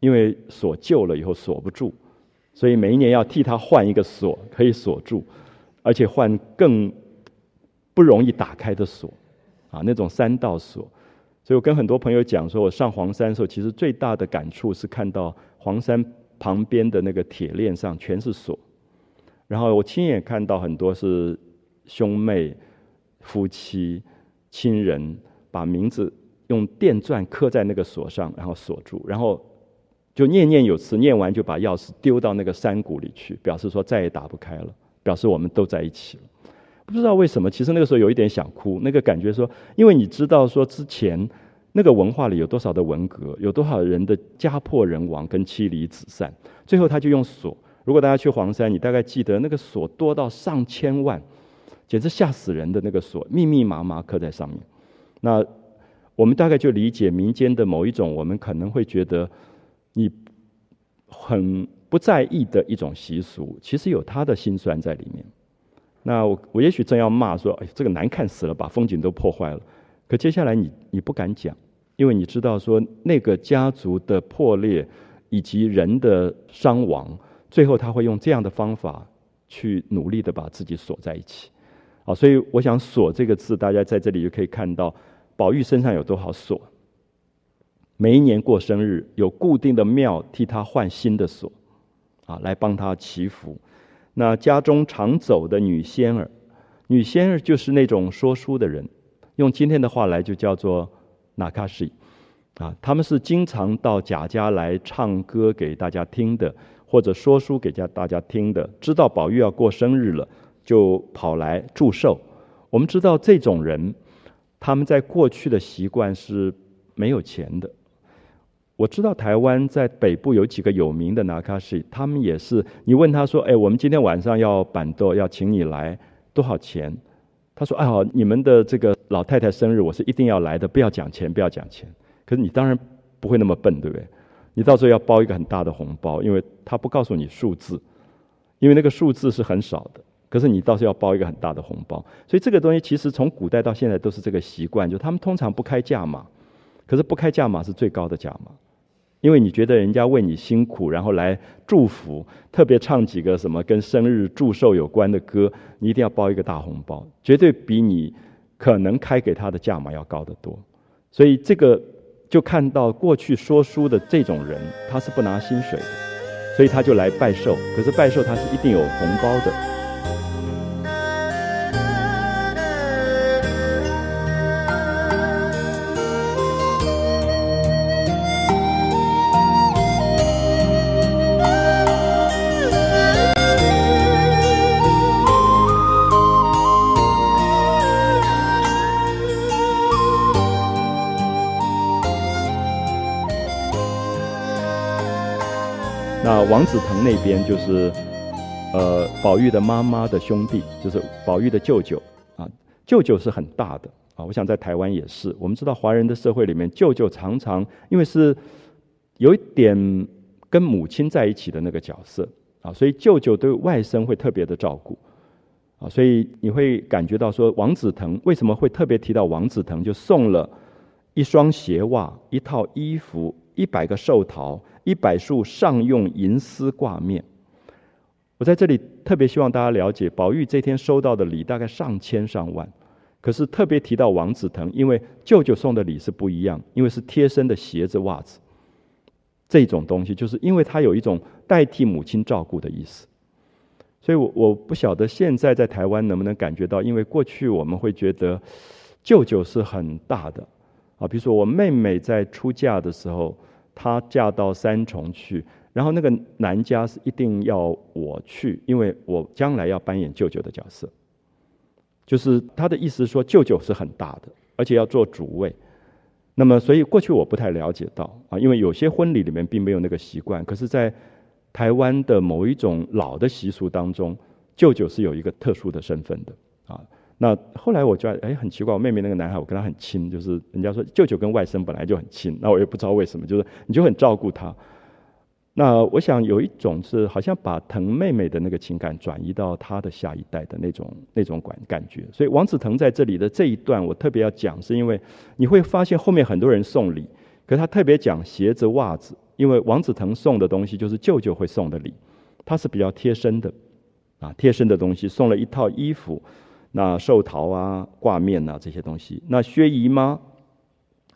Speaker 1: 因为锁旧了以后锁不住，所以每一年要替他换一个锁可以锁住，而且换更不容易打开的锁，啊，那种三道锁。所以我跟很多朋友讲说，我上黄山的时候，其实最大的感触是看到黄山旁边的那个铁链上全是锁，然后我亲眼看到很多是兄妹、夫妻、亲人把名字用电钻刻在那个锁上，然后锁住，然后就念念有词，念完就把钥匙丢到那个山谷里去，表示说再也打不开了，表示我们都在一起了。不知道为什么，其实那个时候有一点想哭，那个感觉说，因为你知道说之前那个文化里有多少的文革，有多少人的家破人亡跟妻离子散，最后他就用锁。如果大家去黄山，你大概记得那个锁多到上千万，简直吓死人的那个锁，密密麻麻刻在上面。那我们大概就理解民间的某一种，我们可能会觉得你很不在意的一种习俗，其实有他的辛酸在里面。那我我也许正要骂说，哎，这个难看死了，把风景都破坏了。可接下来你你不敢讲，因为你知道说那个家族的破裂以及人的伤亡，最后他会用这样的方法去努力的把自己锁在一起。好，所以我想“锁”这个字，大家在这里就可以看到宝玉身上有多少锁。每一年过生日，有固定的庙替他换新的锁，啊，来帮他祈福。那家中常走的女仙儿，女仙儿就是那种说书的人，用今天的话来就叫做纳卡西，啊，他们是经常到贾家来唱歌给大家听的，或者说书给家大家听的。知道宝玉要过生日了，就跑来祝寿。我们知道这种人，他们在过去的习惯是没有钱的。我知道台湾在北部有几个有名的拿卡西，他们也是。你问他说：“哎，我们今天晚上要板豆，要请你来，多少钱？”他说：“哎好，你们的这个老太太生日，我是一定要来的，不要讲钱，不要讲钱。”可是你当然不会那么笨，对不对？你到时候要包一个很大的红包，因为他不告诉你数字，因为那个数字是很少的。可是你倒是要包一个很大的红包，所以这个东西其实从古代到现在都是这个习惯，就他们通常不开价码，可是不开价码是最高的价码。因为你觉得人家为你辛苦，然后来祝福，特别唱几个什么跟生日祝寿有关的歌，你一定要包一个大红包，绝对比你可能开给他的价码要高得多。所以这个就看到过去说书的这种人，他是不拿薪水的，所以他就来拜寿。可是拜寿他是一定有红包的。王子腾那边就是，呃，宝玉的妈妈的兄弟，就是宝玉的舅舅啊。舅舅是很大的啊，我想在台湾也是。我们知道华人的社会里面，舅舅常常因为是有一点跟母亲在一起的那个角色啊，所以舅舅对外甥会特别的照顾啊。所以你会感觉到说，王子腾为什么会特别提到王子腾，就送了一双鞋袜、一套衣服、一百个寿桃。一百束上用银丝挂面，我在这里特别希望大家了解，宝玉这天收到的礼大概上千上万，可是特别提到王子腾，因为舅舅送的礼是不一样，因为是贴身的鞋子袜子，这种东西就是因为他有一种代替母亲照顾的意思，所以我我不晓得现在在台湾能不能感觉到，因为过去我们会觉得舅舅是很大的。啊，比如说我妹妹在出嫁的时候。她嫁到三重去，然后那个男家是一定要我去，因为我将来要扮演舅舅的角色。就是他的意思说，舅舅是很大的，而且要做主位。那么，所以过去我不太了解到啊，因为有些婚礼里面并没有那个习惯。可是，在台湾的某一种老的习俗当中，舅舅是有一个特殊的身份的啊。那后来我觉得，哎，很奇怪，我妹妹那个男孩，我跟他很亲，就是人家说舅舅跟外甥本来就很亲，那我也不知道为什么，就是你就很照顾他。那我想有一种是好像把疼妹妹的那个情感转移到他的下一代的那种那种感感觉。所以王子腾在这里的这一段，我特别要讲，是因为你会发现后面很多人送礼，可他特别讲鞋子袜子，因为王子腾送的东西就是舅舅会送的礼，他是比较贴身的，啊，贴身的东西送了一套衣服。那寿桃啊、挂面啊这些东西，那薛姨妈、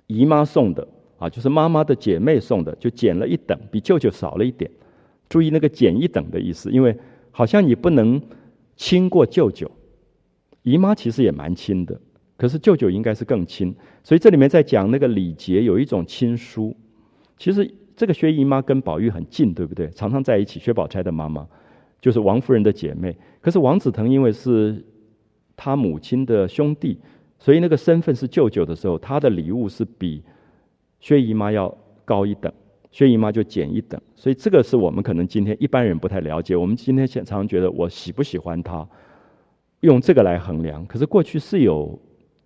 Speaker 1: 姨妈送的啊，就是妈妈的姐妹送的，就减了一等，比舅舅少了一点。注意那个减一等的意思，因为好像你不能亲过舅舅，姨妈其实也蛮亲的，可是舅舅应该是更亲。所以这里面在讲那个礼节，有一种亲疏。其实这个薛姨妈跟宝玉很近，对不对？常常在一起。薛宝钗的妈妈就是王夫人的姐妹。可是王子腾因为是他母亲的兄弟，所以那个身份是舅舅的时候，他的礼物是比薛姨妈要高一等，薛姨妈就减一等。所以这个是我们可能今天一般人不太了解。我们今天常常觉得我喜不喜欢他，用这个来衡量。可是过去是有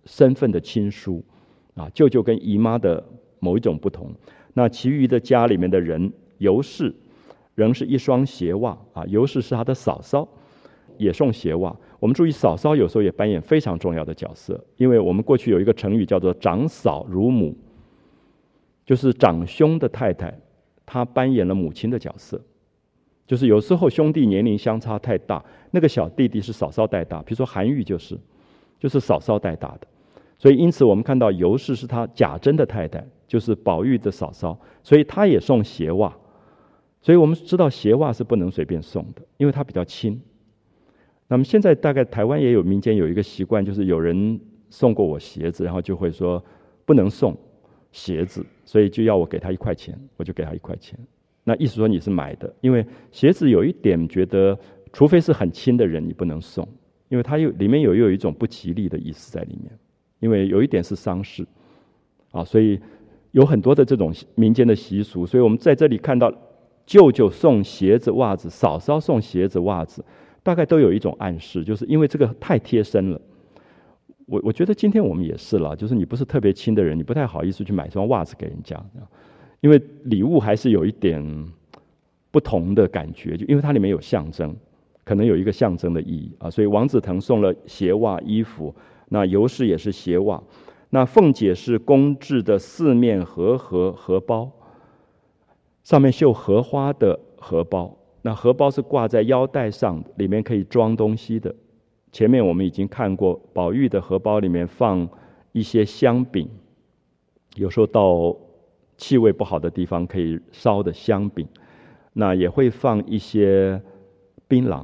Speaker 1: 身份的亲疏啊，舅舅跟姨妈的某一种不同。那其余的家里面的人，尤氏仍是一双鞋袜啊，尤氏是他的嫂嫂，也送鞋袜。我们注意，嫂嫂有时候也扮演非常重要的角色，因为我们过去有一个成语叫做“长嫂如母”，就是长兄的太太。她扮演了母亲的角色，就是有时候兄弟年龄相差太大，那个小弟弟是嫂嫂带大，比如说韩愈就是，就是嫂嫂带大的，所以因此我们看到尤氏是他贾珍的太太，就是宝玉的嫂嫂，所以他也送鞋袜，所以我们知道鞋袜是不能随便送的，因为它比较轻。那么现在大概台湾也有民间有一个习惯，就是有人送过我鞋子，然后就会说不能送。鞋子，所以就要我给他一块钱，我就给他一块钱。那意思说你是买的，因为鞋子有一点觉得，除非是很亲的人，你不能送，因为它有里面有又有一种不吉利的意思在里面，因为有一点是丧事，啊，所以有很多的这种民间的习俗。所以我们在这里看到，舅舅送鞋子袜子，嫂嫂送鞋子袜子，大概都有一种暗示，就是因为这个太贴身了。我我觉得今天我们也是了，就是你不是特别亲的人，你不太好意思去买双袜子给人家，因为礼物还是有一点不同的感觉，就因为它里面有象征，可能有一个象征的意义啊。所以王子腾送了鞋袜衣服，那尤氏也是鞋袜，那凤姐是工制的四面荷荷荷包，上面绣荷花的荷包，那荷包是挂在腰带上，里面可以装东西的。前面我们已经看过，宝玉的荷包里面放一些香饼，有时候到气味不好的地方可以烧的香饼，那也会放一些槟榔，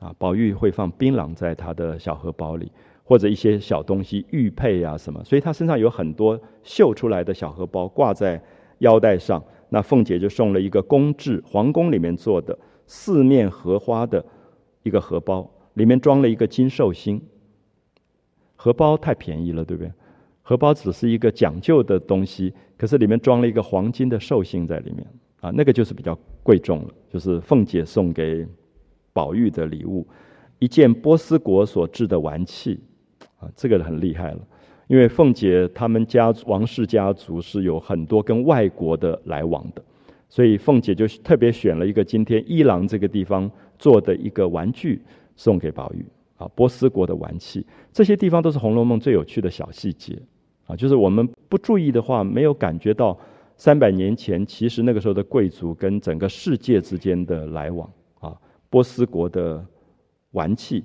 Speaker 1: 啊，宝玉会放槟榔在他的小荷包里，或者一些小东西玉佩啊什么，所以他身上有很多绣出来的小荷包挂在腰带上。那凤姐就送了一个宫制皇宫里面做的四面荷花的一个荷包。里面装了一个金寿星，荷包太便宜了，对不对？荷包只是一个讲究的东西，可是里面装了一个黄金的寿星在里面，啊，那个就是比较贵重了。就是凤姐送给宝玉的礼物，一件波斯国所制的玩器，啊，这个很厉害了。因为凤姐他们家王氏家族是有很多跟外国的来往的，所以凤姐就特别选了一个今天伊朗这个地方做的一个玩具。送给宝玉啊，波斯国的玩器，这些地方都是《红楼梦》最有趣的小细节啊。就是我们不注意的话，没有感觉到三百年前其实那个时候的贵族跟整个世界之间的来往啊。波斯国的玩器，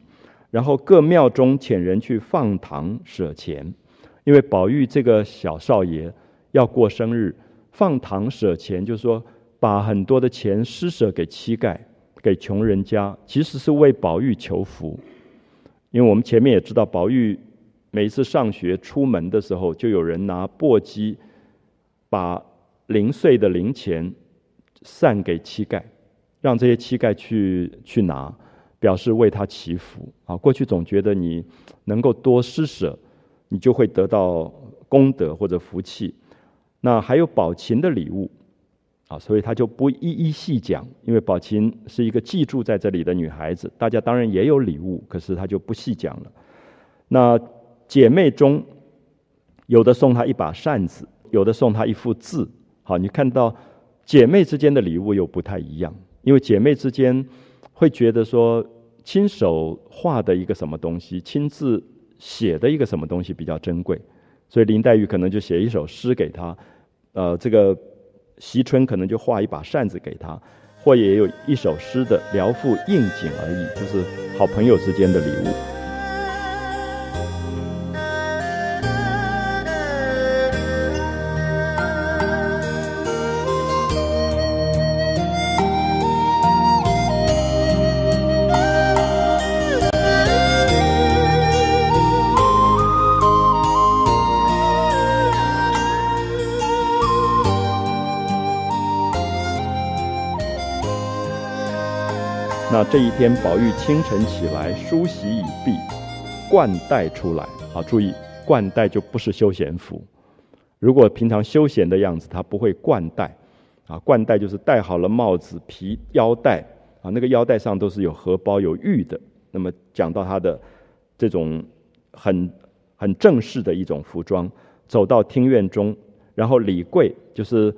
Speaker 1: 然后各庙中遣人去放糖舍钱，因为宝玉这个小少爷要过生日，放糖舍钱，就是说把很多的钱施舍给乞丐。给穷人家，其实是为宝玉求福，因为我们前面也知道，宝玉每一次上学出门的时候，就有人拿簸箕把零碎的零钱散给乞丐，让这些乞丐去去拿，表示为他祈福啊。过去总觉得你能够多施舍，你就会得到功德或者福气。那还有宝琴的礼物。啊，所以他就不一一细讲，因为宝琴是一个寄住在这里的女孩子，大家当然也有礼物，可是他就不细讲了。那姐妹中，有的送她一把扇子，有的送她一幅字。好，你看到姐妹之间的礼物又不太一样，因为姐妹之间会觉得说，亲手画的一个什么东西，亲自写的一个什么东西比较珍贵，所以林黛玉可能就写一首诗给他，呃，这个。惜春可能就画一把扇子给他，或也有一首诗的聊赋应景而已，就是好朋友之间的礼物。这一天，宝玉清晨起来，梳洗已毕，冠带出来。好，注意，冠带就不是休闲服。如果平常休闲的样子，他不会冠带。啊，冠带就是戴好了帽子、皮腰带啊，那个腰带上都是有荷包、有玉的。那么讲到他的这种很很正式的一种服装，走到厅院中，然后李贵就是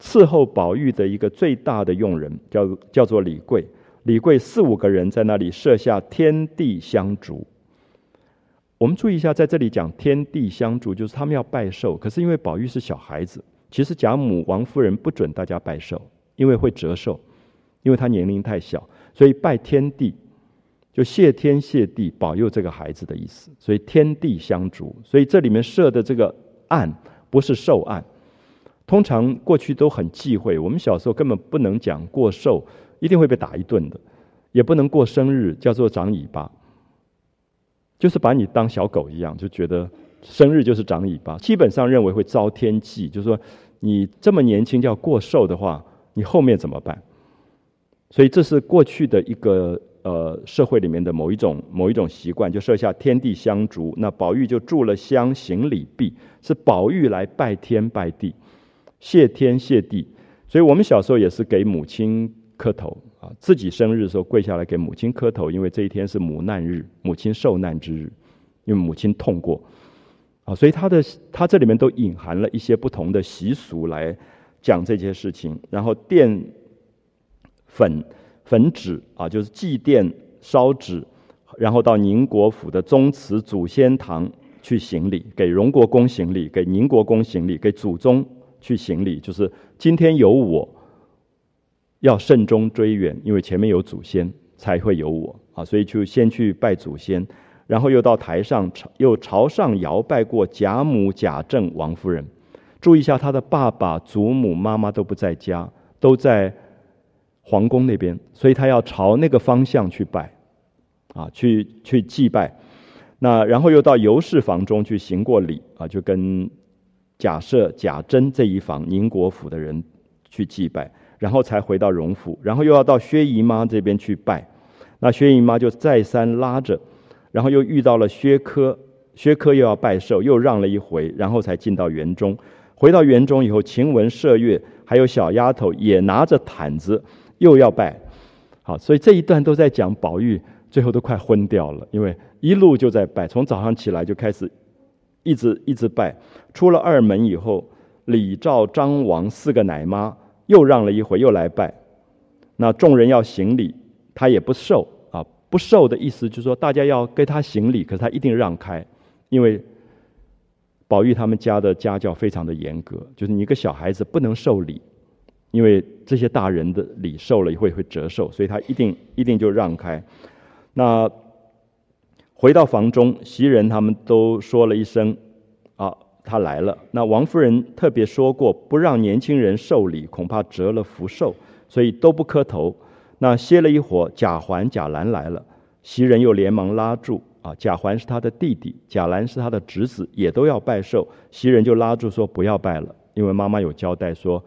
Speaker 1: 伺候宝玉的一个最大的佣人，叫叫做李贵。李贵四五个人在那里设下天地香烛。我们注意一下，在这里讲天地香烛，就是他们要拜寿。可是因为宝玉是小孩子，其实贾母王夫人不准大家拜寿，因为会折寿，因为他年龄太小，所以拜天地，就谢天谢地保佑这个孩子的意思。所以天地香烛，所以这里面设的这个案不是寿案。通常过去都很忌讳，我们小时候根本不能讲过寿。一定会被打一顿的，也不能过生日，叫做长尾巴，就是把你当小狗一样，就觉得生日就是长尾巴。基本上认为会遭天忌，就是说你这么年轻就要过寿的话，你后面怎么办？所以这是过去的一个呃社会里面的某一种某一种习惯，就设下天地香烛。那宝玉就筑了香行礼毕，是宝玉来拜天拜地，谢天谢地。所以我们小时候也是给母亲。磕头啊！自己生日的时候跪下来给母亲磕头，因为这一天是母难日，母亲受难之日，因为母亲痛过啊，所以他的他这里面都隐含了一些不同的习俗来讲这些事情。然后奠粉粉纸啊，就是祭奠烧纸，然后到宁国府的宗祠祖先堂去行礼，给荣国公行礼，给宁国公行礼，给祖宗去行礼，就是今天有我。要慎终追远，因为前面有祖先，才会有我啊，所以就先去拜祖先，然后又到台上朝又朝上摇拜过贾母、贾政、王夫人。注意一下，他的爸爸、祖母、妈妈都不在家，都在皇宫那边，所以他要朝那个方向去拜，啊，去去祭拜。那然后又到尤氏房中去行过礼啊，就跟贾赦、贾珍这一房宁国府的人去祭拜。然后才回到荣府，然后又要到薛姨妈这边去拜，那薛姨妈就再三拉着，然后又遇到了薛科，薛科又要拜寿，又让了一回，然后才进到园中。回到园中以后，晴雯、麝月还有小丫头也拿着毯子，又要拜。好，所以这一段都在讲宝玉，最后都快昏掉了，因为一路就在拜，从早上起来就开始，一直一直拜。出了二门以后，李、赵、张、王四个奶妈。又让了一回，又来拜，那众人要行礼，他也不受啊。不受的意思就是说，大家要给他行礼，可是他一定让开，因为宝玉他们家的家教非常的严格，就是你一个小孩子不能受礼，因为这些大人的礼受了会会折寿，所以他一定一定就让开。那回到房中，袭人他们都说了一声啊。他来了，那王夫人特别说过，不让年轻人受礼，恐怕折了福寿，所以都不磕头。那歇了一会儿，贾环、贾兰来了，袭人又连忙拉住啊。贾环是他的弟弟，贾兰是他的侄子，也都要拜寿。袭人就拉住说：“不要拜了，因为妈妈有交代说，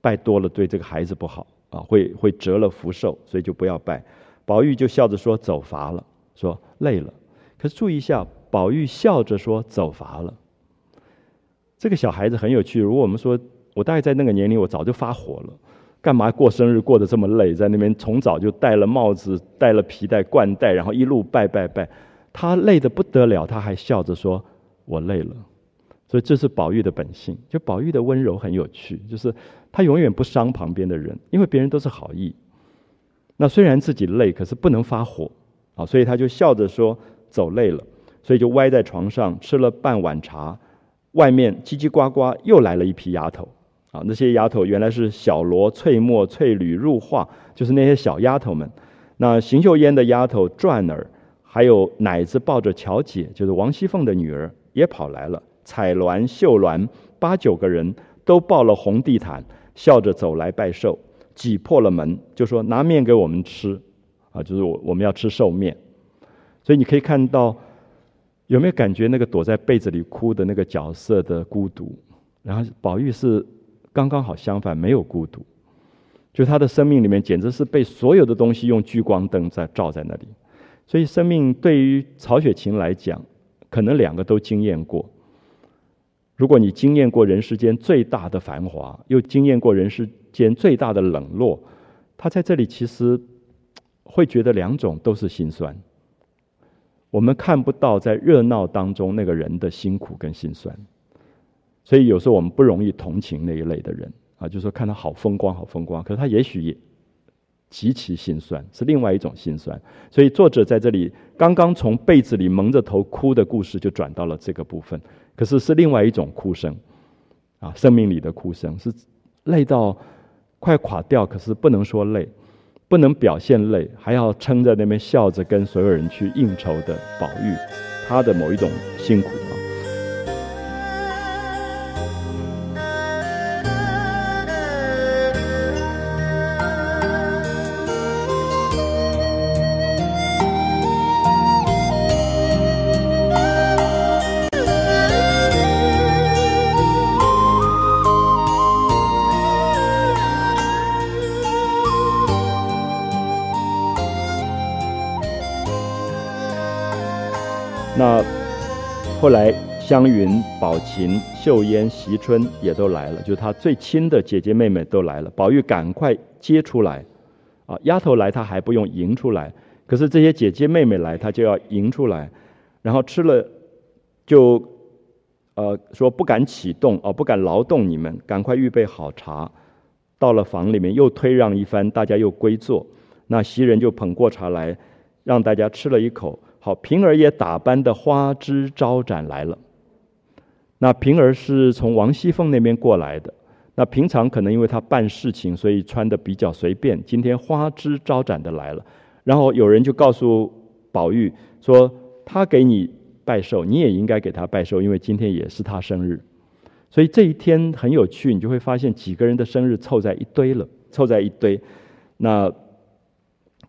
Speaker 1: 拜多了对这个孩子不好啊，会会折了福寿，所以就不要拜。”宝玉就笑着说：“走乏了，说累了。”可是注意一下，宝玉笑着说：“走乏了。”这个小孩子很有趣。如果我们说，我大概在那个年龄，我早就发火了。干嘛过生日过得这么累？在那边从早就戴了帽子、戴了皮带、冠带，然后一路拜拜拜。他累得不得了，他还笑着说：“我累了。”所以这是宝玉的本性。就宝玉的温柔很有趣，就是他永远不伤旁边的人，因为别人都是好意。那虽然自己累，可是不能发火啊，所以他就笑着说：“走累了。”所以就歪在床上吃了半碗茶。外面叽叽呱呱又来了一批丫头，啊，那些丫头原来是小罗、翠墨、翠缕、入画，就是那些小丫头们。那邢岫烟的丫头转儿，还有奶子抱着乔姐，就是王熙凤的女儿，也跑来了。彩鸾、绣鸾八九个人都抱了红地毯，笑着走来拜寿，挤破了门就说拿面给我们吃，啊，就是我我们要吃寿面。所以你可以看到。有没有感觉那个躲在被子里哭的那个角色的孤独？然后宝玉是刚刚好相反，没有孤独，就他的生命里面简直是被所有的东西用聚光灯在照在那里。所以，生命对于曹雪芹来讲，可能两个都经验过。如果你经验过人世间最大的繁华，又经验过人世间最大的冷落，他在这里其实会觉得两种都是心酸。我们看不到在热闹当中那个人的辛苦跟心酸，所以有时候我们不容易同情那一类的人啊，就说看他好风光，好风光，可是他也许也。极其心酸，是另外一种心酸。所以作者在这里刚刚从被子里蒙着头哭的故事，就转到了这个部分。可是是另外一种哭声，啊，生命里的哭声是累到快垮掉，可是不能说累，不能表现累，还要撑在那边笑着跟所有人去应酬的宝玉，他的某一种辛苦。湘云、宝琴、秀烟、袭春也都来了，就是他最亲的姐姐妹妹都来了。宝玉赶快接出来，啊，丫头来他还不用迎出来，可是这些姐姐妹妹来，他就要迎出来。然后吃了，就呃说不敢启动，哦，不敢劳动你们，赶快预备好茶。到了房里面，又推让一番，大家又归坐。那袭人就捧过茶来，让大家吃了一口。好，平儿也打扮的花枝招展来了。那平儿是从王熙凤那边过来的。那平常可能因为她办事情，所以穿的比较随便。今天花枝招展的来了，然后有人就告诉宝玉说：“他给你拜寿，你也应该给他拜寿，因为今天也是他生日。”所以这一天很有趣，你就会发现几个人的生日凑在一堆了，凑在一堆。那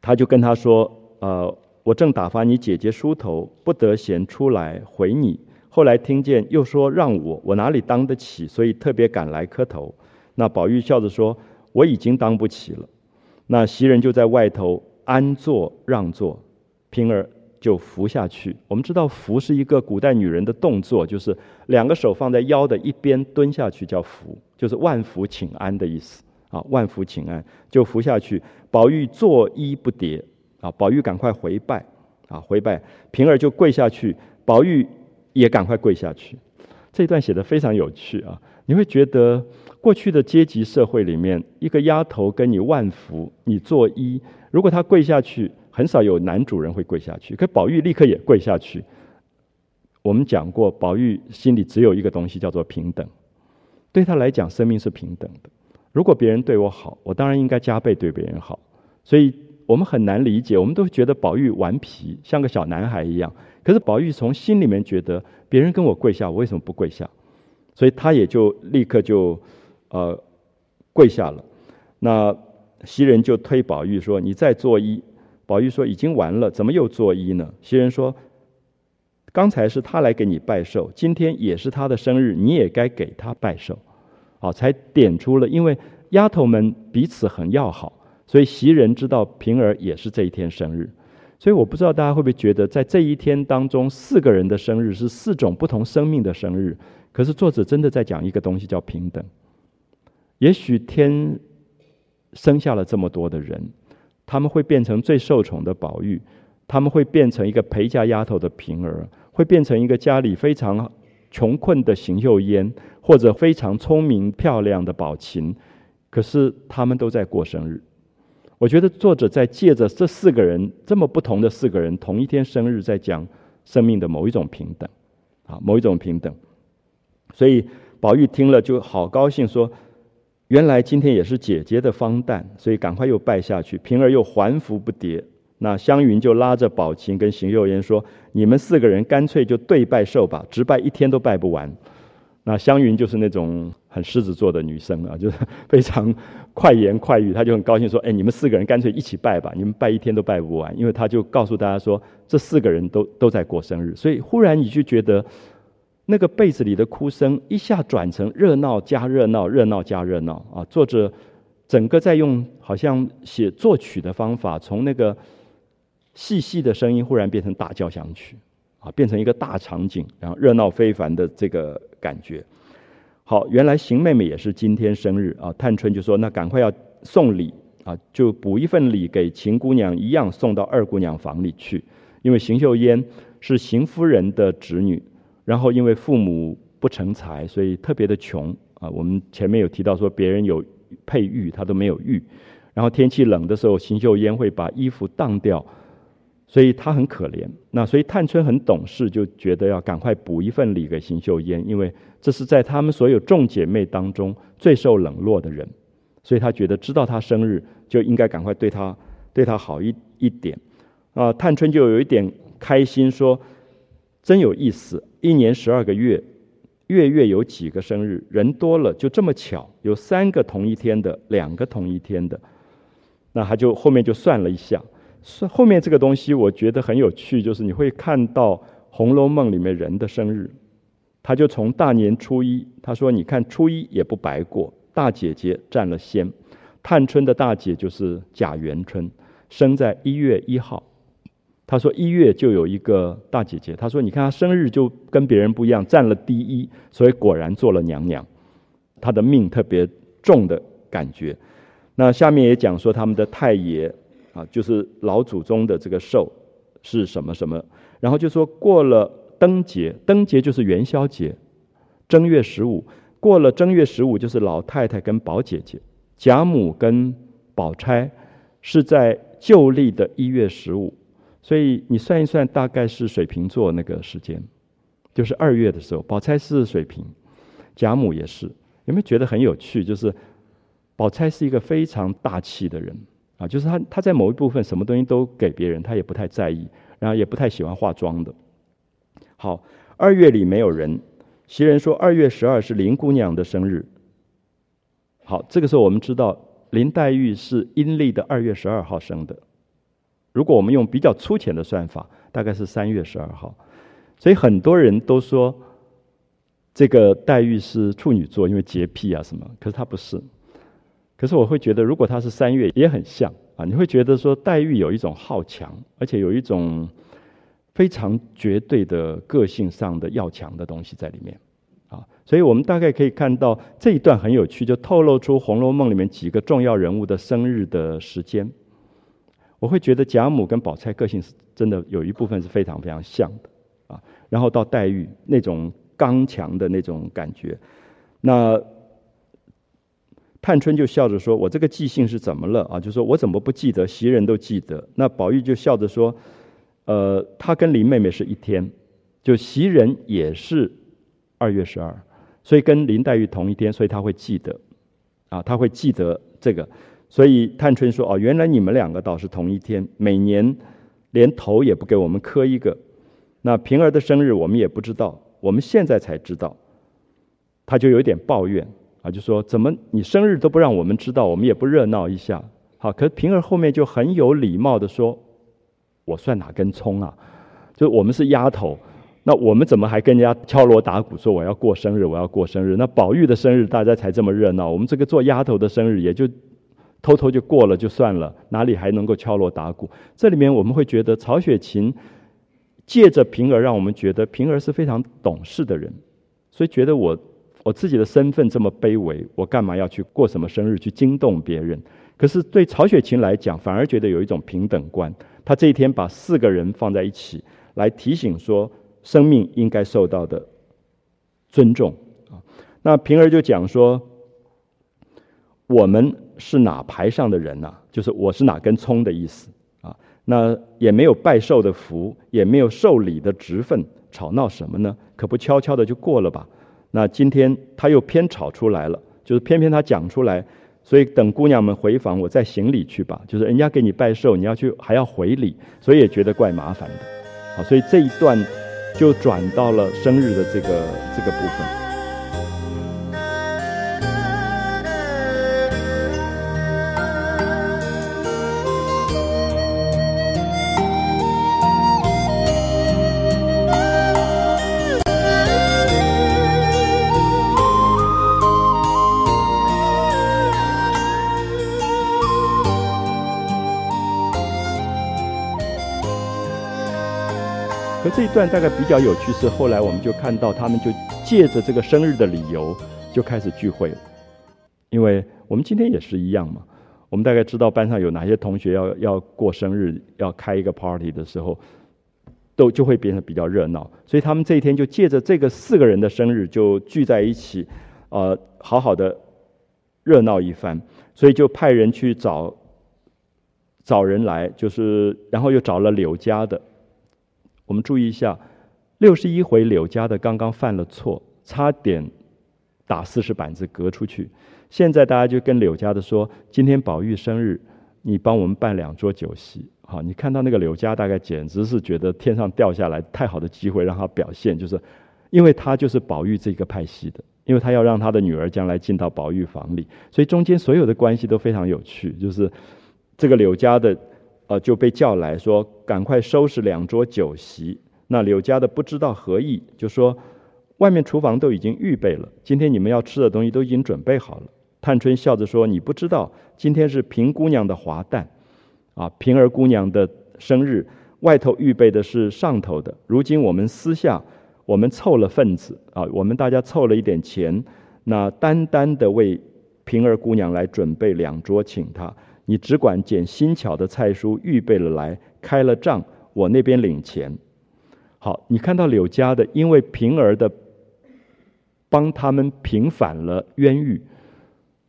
Speaker 1: 他就跟他说：“呃。”我正打发你姐姐梳头，不得闲出来回你。后来听见又说让我，我哪里当得起？所以特别赶来磕头。那宝玉笑着说：“我已经当不起了。”那袭人就在外头安坐让座，平儿就伏下去。我们知道伏是一个古代女人的动作，就是两个手放在腰的一边蹲下去叫伏，就是万福请安的意思啊。万福请安就伏下去。宝玉坐衣不迭。啊，宝玉赶快回拜，啊，回拜，平儿就跪下去，宝玉也赶快跪下去。这一段写的非常有趣啊，你会觉得过去的阶级社会里面，一个丫头跟你万福，你作揖，如果她跪下去，很少有男主人会跪下去，可宝玉立刻也跪下去。我们讲过，宝玉心里只有一个东西叫做平等，对他来讲，生命是平等的。如果别人对我好，我当然应该加倍对别人好，所以。我们很难理解，我们都觉得宝玉顽皮，像个小男孩一样。可是宝玉从心里面觉得，别人跟我跪下，我为什么不跪下？所以他也就立刻就，呃，跪下了。那袭人就推宝玉说：“你再作揖。”宝玉说：“已经完了，怎么又作揖呢？”袭人说：“刚才是他来给你拜寿，今天也是他的生日，你也该给他拜寿。”好，才点出了，因为丫头们彼此很要好。所以袭人知道平儿也是这一天生日，所以我不知道大家会不会觉得，在这一天当中，四个人的生日是四种不同生命的生日。可是作者真的在讲一个东西，叫平等。也许天生下了这么多的人，他们会变成最受宠的宝玉，他们会变成一个陪嫁丫头的平儿，会变成一个家里非常穷困的邢岫烟，或者非常聪明漂亮的宝琴。可是他们都在过生日。我觉得作者在借着这四个人这么不同的四个人同一天生日，在讲生命的某一种平等，啊，某一种平等。所以宝玉听了就好高兴，说：“原来今天也是姐姐的方诞，所以赶快又拜下去。”平儿又还服不迭。那湘云就拉着宝琴跟邢岫烟说：“你们四个人干脆就对拜寿吧，直拜一天都拜不完。”那湘云就是那种很狮子座的女生啊，就是 非常快言快语，她就很高兴说：“哎，你们四个人干脆一起拜吧，你们拜一天都拜不完。”因为她就告诉大家说，这四个人都都在过生日，所以忽然你就觉得那个被子里的哭声一下转成热闹加热闹，热闹加热闹啊！作者整个在用好像写作曲的方法，从那个细细的声音忽然变成大交响曲，变成一个大场景，然后热闹非凡的这个感觉。好，原来邢妹妹也是今天生日啊，探春就说：“那赶快要送礼啊，就补一份礼给秦姑娘，一样送到二姑娘房里去。因为邢岫烟是邢夫人的侄女，然后因为父母不成才，所以特别的穷啊。我们前面有提到说，别人有佩玉，她都没有玉。然后天气冷的时候，邢岫烟会把衣服当掉。”所以他很可怜，那所以探春很懂事，就觉得要赶快补一份礼给邢岫烟，因为这是在他们所有众姐妹当中最受冷落的人，所以他觉得知道她生日就应该赶快对她对她好一一点，啊，探春就有一点开心，说真有意思，一年十二个月，月月有几个生日，人多了就这么巧，有三个同一天的，两个同一天的，那他就后面就算了一下。是后面这个东西我觉得很有趣，就是你会看到《红楼梦》里面人的生日，他就从大年初一，他说：“你看初一也不白过，大姐姐占了先。探春的大姐就是贾元春，生在一月一号。他说一月就有一个大姐姐，他说你看她生日就跟别人不一样，占了第一，所以果然做了娘娘，她的命特别重的感觉。那下面也讲说他们的太爷。”啊，就是老祖宗的这个寿是什么什么，然后就说过了灯节，灯节就是元宵节，正月十五过了正月十五就是老太太跟宝姐姐，贾母跟宝钗是在旧历的一月十五，所以你算一算，大概是水瓶座那个时间，就是二月的时候，宝钗是水瓶，贾母也是，有没有觉得很有趣？就是宝钗是一个非常大气的人。啊，就是他，他在某一部分什么东西都给别人，他也不太在意，然后也不太喜欢化妆的。好，二月里没有人，袭人说二月十二是林姑娘的生日。好，这个时候我们知道林黛玉是阴历的二月十二号生的。如果我们用比较粗浅的算法，大概是三月十二号。所以很多人都说这个黛玉是处女座，因为洁癖啊什么，可是她不是。可是我会觉得，如果他是三月，也很像啊。你会觉得说，黛玉有一种好强，而且有一种非常绝对的个性上的要强的东西在里面啊。所以我们大概可以看到这一段很有趣，就透露出《红楼梦》里面几个重要人物的生日的时间。我会觉得贾母跟宝钗个性是真的有一部分是非常非常像的啊。然后到黛玉那种刚强的那种感觉，那。探春就笑着说：“我这个记性是怎么了啊？就说我怎么不记得？袭人都记得。”那宝玉就笑着说：“呃，他跟林妹妹是一天，就袭人也是二月十二，所以跟林黛玉同一天，所以他会记得，啊，他会记得这个。所以探春说：‘哦，原来你们两个倒是同一天，每年连头也不给我们磕一个。那平儿的生日我们也不知道，我们现在才知道。’他就有点抱怨。”啊，就说怎么你生日都不让我们知道，我们也不热闹一下。好，可是平儿后面就很有礼貌的说：“我算哪根葱啊？就我们是丫头，那我们怎么还跟人家敲锣打鼓说我要过生日，我要过生日？那宝玉的生日大家才这么热闹，我们这个做丫头的生日也就偷偷就过了就算了，哪里还能够敲锣打鼓？这里面我们会觉得曹雪芹借着平儿，让我们觉得平儿是非常懂事的人，所以觉得我。我自己的身份这么卑微，我干嘛要去过什么生日去惊动别人？可是对曹雪芹来讲，反而觉得有一种平等观。他这一天把四个人放在一起，来提醒说，生命应该受到的尊重啊。那平儿就讲说，我们是哪排上的人呐？就是我是哪根葱的意思啊。那也没有拜寿的福，也没有受礼的职分，吵闹什么呢？可不悄悄的就过了吧。那今天他又偏吵出来了，就是偏偏他讲出来，所以等姑娘们回房，我再行礼去吧。就是人家给你拜寿，你要去还要回礼，所以也觉得怪麻烦的。好，所以这一段就转到了生日的这个这个部分。段大概比较有趣是，后来我们就看到他们就借着这个生日的理由就开始聚会了，因为我们今天也是一样嘛。我们大概知道班上有哪些同学要要过生日，要开一个 party 的时候，都就会变得比较热闹。所以他们这一天就借着这个四个人的生日就聚在一起，呃，好好的热闹一番。所以就派人去找找人来，就是然后又找了柳家的。我们注意一下，六十一回柳家的刚刚犯了错，差点打四十板子革出去。现在大家就跟柳家的说：“今天宝玉生日，你帮我们办两桌酒席。”好，你看到那个柳家大概简直是觉得天上掉下来太好的机会让他表现，就是因为他就是宝玉这个派系的，因为他要让他的女儿将来进到宝玉房里，所以中间所有的关系都非常有趣。就是这个柳家的呃就被叫来说：“赶快收拾两桌酒席。”那柳家的不知道何意，就说：“外面厨房都已经预备了，今天你们要吃的东西都已经准备好了。”探春笑着说：“你不知道，今天是平姑娘的华诞，啊，平儿姑娘的生日，外头预备的是上头的。如今我们私下，我们凑了份子，啊，我们大家凑了一点钱，那单单的为平儿姑娘来准备两桌请她。你只管捡新巧的菜蔬预备了来，开了账，我那边领钱。好，你看到柳家的，因为平儿的帮他们平反了冤狱。”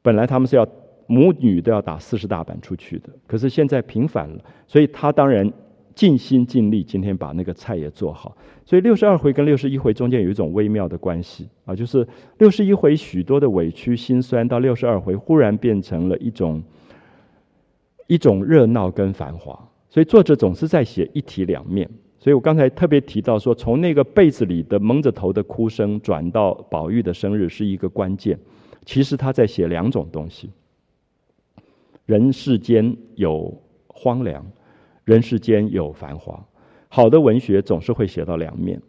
Speaker 1: 本来他们是要母女都要打四十大板出去的，可是现在平反了，所以他当然尽心尽力，今天把那个菜也做好。所以六十二回跟六十一回中间有一种微妙的关系啊，就是六十一回许多的委屈心酸，到六十二回忽然变成了一种一种热闹跟繁华。所以作者总是在写一体两面。所以我刚才特别提到说，从那个被子里的蒙着头的哭声转到宝玉的生日是一个关键。其实他在写两种东西：人世间有荒凉，人世间有繁华。好的文学总是会写到两面。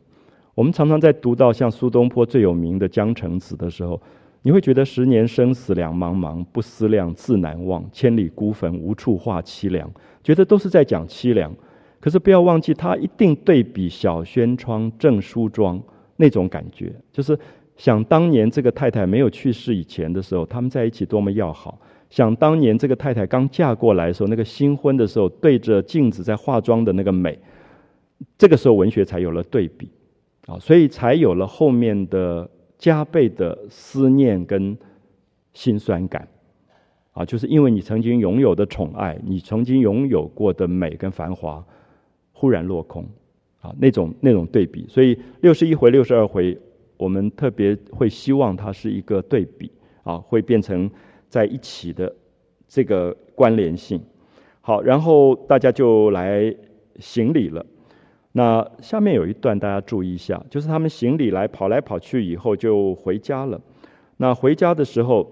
Speaker 1: 我们常常在读到像苏东坡最有名的《江城子》的时候，你会觉得“十年生死两茫茫，不思量，自难忘。千里孤坟，无处话凄凉。”觉得都是在讲凄凉。可是不要忘记，他一定对比小轩窗、正梳妆那种感觉，就是。想当年这个太太没有去世以前的时候，他们在一起多么要好。想当年这个太太刚嫁过来的时候，那个新婚的时候对着镜子在化妆的那个美，这个时候文学才有了对比，啊，所以才有了后面的加倍的思念跟心酸感，啊，就是因为你曾经拥有的宠爱，你曾经拥有过的美跟繁华，忽然落空，啊，那种那种对比。所以六十一回、六十二回。我们特别会希望它是一个对比啊，会变成在一起的这个关联性。好，然后大家就来行礼了。那下面有一段大家注意一下，就是他们行礼来跑来跑去以后就回家了。那回家的时候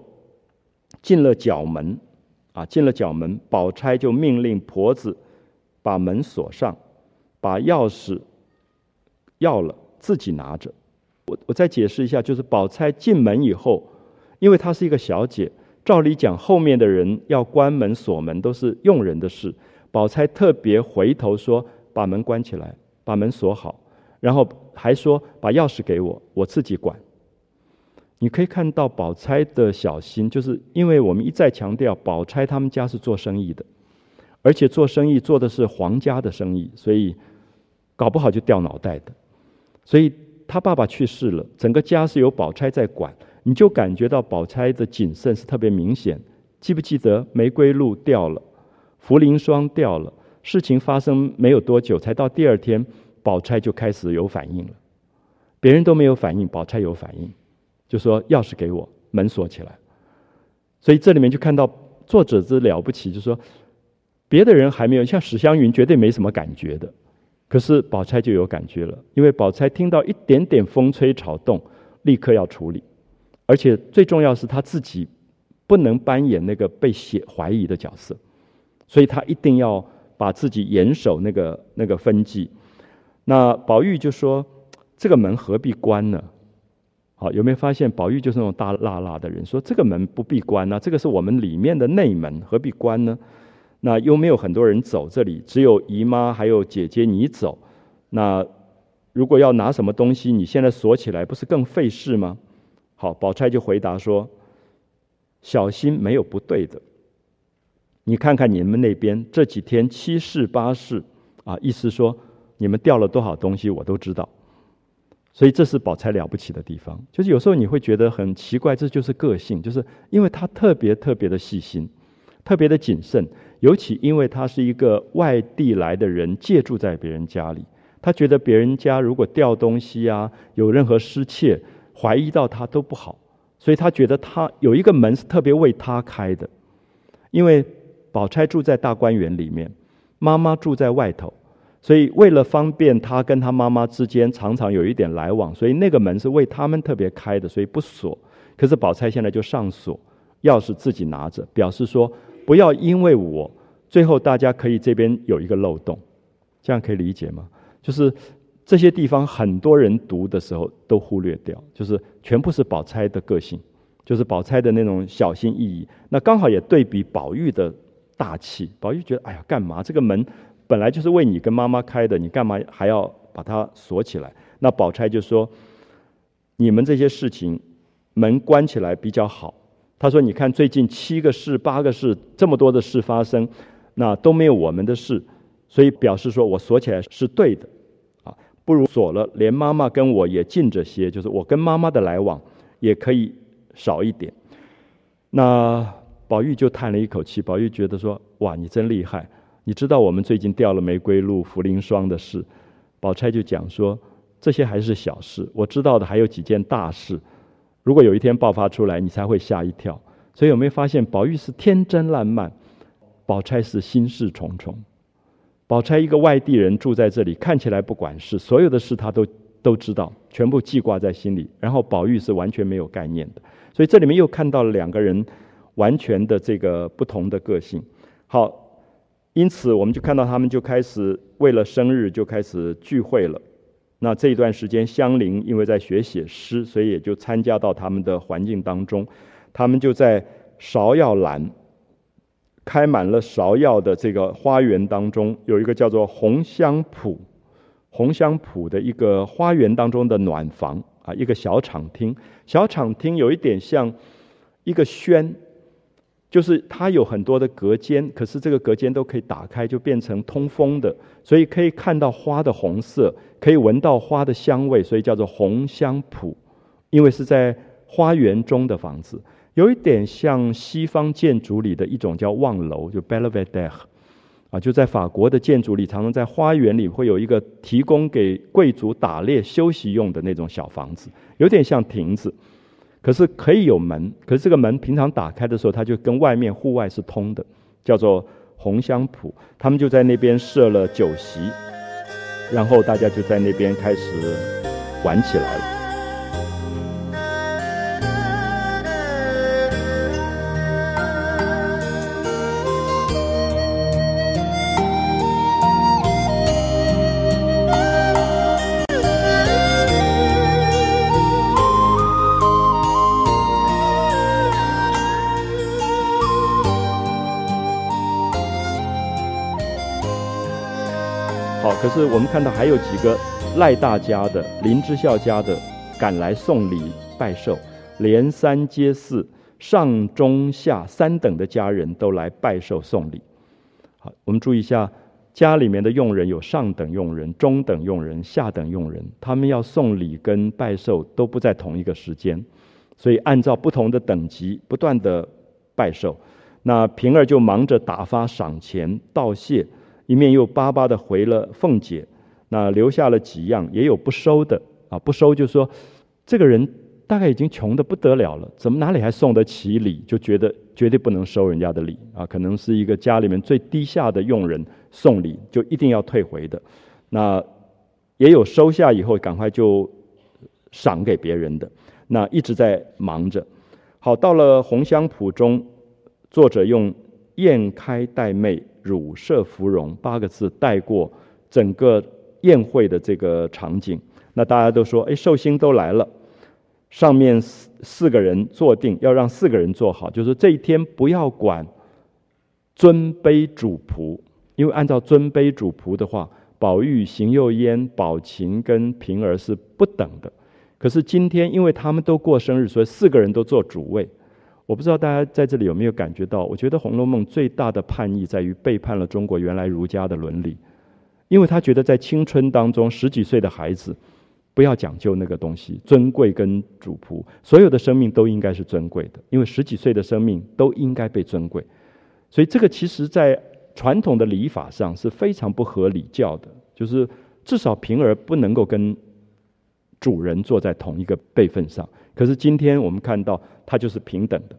Speaker 1: 进了角门啊，进了角门，宝钗就命令婆子把门锁上，把钥匙要了，自己拿着。我我再解释一下，就是宝钗进门以后，因为她是一个小姐，照理讲后面的人要关门锁门都是佣人的事。宝钗特别回头说：“把门关起来，把门锁好。”然后还说：“把钥匙给我，我自己管。”你可以看到宝钗的小心，就是因为我们一再强调，宝钗他们家是做生意的，而且做生意做的是皇家的生意，所以搞不好就掉脑袋的，所以。他爸爸去世了，整个家是由宝钗在管，你就感觉到宝钗的谨慎是特别明显。记不记得玫瑰露掉了，茯苓霜掉了？事情发生没有多久，才到第二天，宝钗就开始有反应了。别人都没有反应，宝钗有反应，就说钥匙给我，门锁起来。所以这里面就看到作者之了不起，就说别的人还没有，像史湘云绝对没什么感觉的。可是宝钗就有感觉了，因为宝钗听到一点点风吹草动，立刻要处理，而且最重要是她自己不能扮演那个被写怀疑的角色，所以她一定要把自己严守那个那个分际。那宝玉就说：“这个门何必关呢？”好，有没有发现宝玉就是那种大辣辣的人，说这个门不必关啊，这个是我们里面的内门，何必关呢？那又没有很多人走这里，只有姨妈还有姐姐你走，那如果要拿什么东西，你现在锁起来，不是更费事吗？”好，宝钗就回答说：“小心没有不对的。你看看你们那边这几天七事八事啊，意思说你们掉了多少东西，我都知道。所以这是宝钗了不起的地方，就是有时候你会觉得很奇怪，这就是个性，就是因为她特别特别的细心，特别的谨慎，尤其因为她是一个外地来的人，借住在别人家里。”他觉得别人家如果掉东西啊，有任何失窃，怀疑到他都不好，所以他觉得他有一个门是特别为他开的。因为宝钗住在大观园里面，妈妈住在外头，所以为了方便他跟他妈妈之间常常有一点来往，所以那个门是为他们特别开的，所以不锁。可是宝钗现在就上锁，钥匙自己拿着，表示说不要因为我，最后大家可以这边有一个漏洞，这样可以理解吗？就是这些地方，很多人读的时候都忽略掉，就是全部是宝钗的个性，就是宝钗的那种小心翼翼。那刚好也对比宝玉的大气。宝玉觉得，哎呀，干嘛这个门本来就是为你跟妈妈开的，你干嘛还要把它锁起来？那宝钗就说：“你们这些事情，门关起来比较好。”他说：“你看最近七个事、八个事，这么多的事发生，那都没有我们的事，所以表示说我锁起来是对的啊。”不如锁了，连妈妈跟我也近着些，就是我跟妈妈的来往也可以少一点。那宝玉就叹了一口气，宝玉觉得说：“哇，你真厉害！你知道我们最近掉了玫瑰露、茯苓霜的事。”宝钗就讲说：“这些还是小事，我知道的还有几件大事。如果有一天爆发出来，你才会吓一跳。所以有没有发现，宝玉是天真烂漫，宝钗是心事重重。”宝钗一个外地人住在这里，看起来不管事，所有的事他都都知道，全部记挂在心里。然后宝玉是完全没有概念的，所以这里面又看到了两个人完全的这个不同的个性。好，因此我们就看到他们就开始为了生日就开始聚会了。那这一段时间，香菱因为在学写诗，所以也就参加到他们的环境当中。他们就在芍药栏。开满了芍药的这个花园当中，有一个叫做红香圃，红香圃的一个花园当中的暖房啊，一个小场厅。小场厅有一点像一个轩，就是它有很多的隔间，可是这个隔间都可以打开，就变成通风的，所以可以看到花的红色，可以闻到花的香味，所以叫做红香圃。因为是在花园中的房子。有一点像西方建筑里的一种叫望楼，就 belvedere，啊，就在法国的建筑里，常常在花园里会有一个提供给贵族打猎休息用的那种小房子，有点像亭子，可是可以有门，可是这个门平常打开的时候，它就跟外面户外是通的，叫做红香圃。他们就在那边设了酒席，然后大家就在那边开始玩起来了。我们看到还有几个赖大家的、林之孝家的赶来送礼拜寿，连三接四，上中下三等的家人都来拜寿送礼。好，我们注意一下，家里面的佣人有上等佣人、中等佣人、下等佣人，他们要送礼跟拜寿都不在同一个时间，所以按照不同的等级不断的拜寿。那平儿就忙着打发赏钱道谢。一面又巴巴的回了凤姐，那留下了几样，也有不收的啊，不收就说，这个人大概已经穷的不得了了，怎么哪里还送得起礼？就觉得绝对不能收人家的礼啊，可能是一个家里面最低下的佣人送礼，就一定要退回的。那也有收下以后赶快就赏给别人的，那一直在忙着。好，到了红香圃中，作者用宴开待妹。乳色芙蓉八个字带过整个宴会的这个场景，那大家都说：“哎，寿星都来了，上面四四个人坐定，要让四个人坐好，就是这一天不要管尊卑主仆，因为按照尊卑主仆的话，宝玉、邢岫烟、宝琴跟平儿是不等的。可是今天，因为他们都过生日，所以四个人都做主位。我不知道大家在这里有没有感觉到？我觉得《红楼梦》最大的叛逆在于背叛了中国原来儒家的伦理，因为他觉得在青春当中，十几岁的孩子不要讲究那个东西，尊贵跟主仆，所有的生命都应该是尊贵的，因为十几岁的生命都应该被尊贵。所以这个其实在传统的礼法上是非常不合礼教的，就是至少平儿不能够跟。主人坐在同一个辈分上，可是今天我们看到它就是平等的，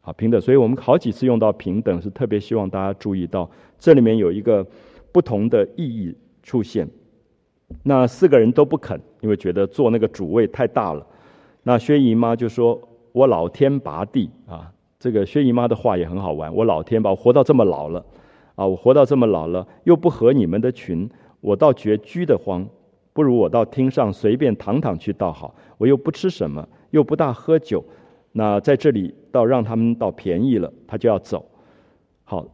Speaker 1: 啊，平等。所以我们好几次用到平等，是特别希望大家注意到这里面有一个不同的意义出现。那四个人都不肯，因为觉得坐那个主位太大了。那薛姨妈就说：“我老天拔地啊！”这个薛姨妈的话也很好玩。我老天把我活到这么老了，啊，我活到这么老了，又不合你们的群，我倒觉居得慌。不如我到厅上随便躺躺去倒好，我又不吃什么，又不大喝酒，那在这里倒让他们倒便宜了，他就要走。好，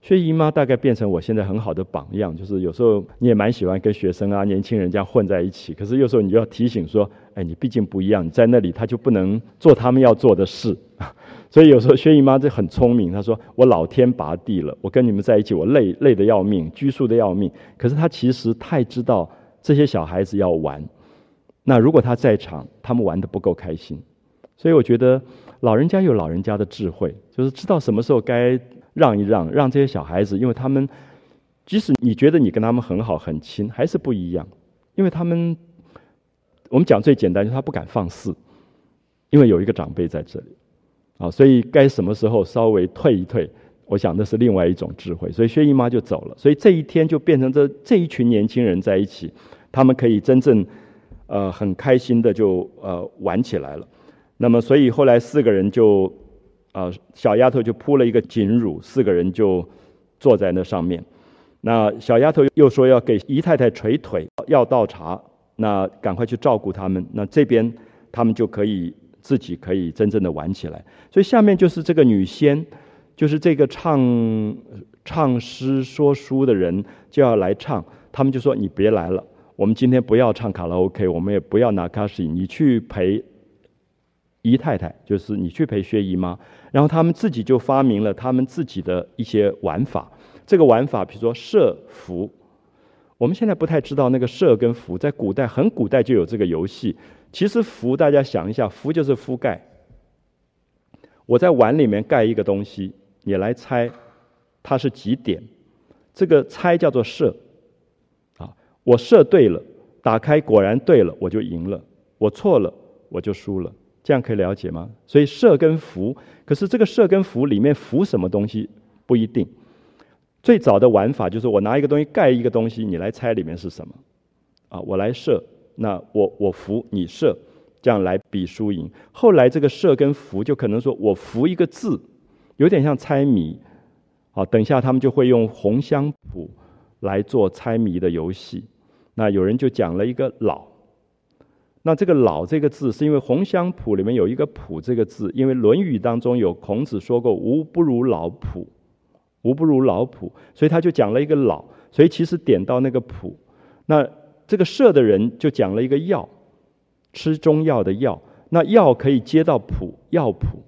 Speaker 1: 薛姨妈大概变成我现在很好的榜样，就是有时候你也蛮喜欢跟学生啊、年轻人这样混在一起，可是有时候你就要提醒说，哎，你毕竟不一样，你在那里他就不能做他们要做的事。所以有时候薛姨妈这很聪明，她说我老天拔地了，我跟你们在一起，我累累的要命，拘束的要命。可是她其实太知道。这些小孩子要玩，那如果他在场，他们玩的不够开心，所以我觉得老人家有老人家的智慧，就是知道什么时候该让一让，让这些小孩子，因为他们即使你觉得你跟他们很好很亲，还是不一样，因为他们我们讲最简单，就是他不敢放肆，因为有一个长辈在这里，啊，所以该什么时候稍微退一退。我想那是另外一种智慧，所以薛姨妈就走了。所以这一天就变成这这一群年轻人在一起，他们可以真正，呃，很开心的就呃玩起来了。那么，所以后来四个人就，呃，小丫头就铺了一个锦褥，四个人就坐在那上面。那小丫头又说要给姨太太捶腿，要倒茶，那赶快去照顾他们。那这边他们就可以自己可以真正的玩起来。所以下面就是这个女仙。就是这个唱唱诗说书的人就要来唱，他们就说你别来了，我们今天不要唱卡拉 OK，我们也不要拿卡西，你去陪姨太太，就是你去陪薛姨妈。然后他们自己就发明了他们自己的一些玩法。这个玩法，比如说射符，我们现在不太知道那个射跟符，在古代很古代就有这个游戏。其实符，大家想一下，符就是覆盖。我在碗里面盖一个东西。你来猜，它是几点？这个猜叫做射，啊，我射对了，打开果然对了，我就赢了；我错了，我就输了。这样可以了解吗？所以射跟伏，可是这个射跟伏里面伏什么东西不一定。最早的玩法就是我拿一个东西盖一个东西，你来猜里面是什么？啊，我来射，那我我伏你射，这样来比输赢。后来这个射跟伏就可能说我伏一个字。有点像猜谜，好，等一下他们就会用红香谱来做猜谜的游戏。那有人就讲了一个“老”，那这个“老”这个字是因为红香谱里面有一个“谱”这个字，因为《论语》当中有孔子说过“吾不如老圃”，无不如老圃，所以他就讲了一个“老”。所以其实点到那个“谱”，那这个射的人就讲了一个“药”，吃中药的“药”，那药可以接到“谱”，药谱。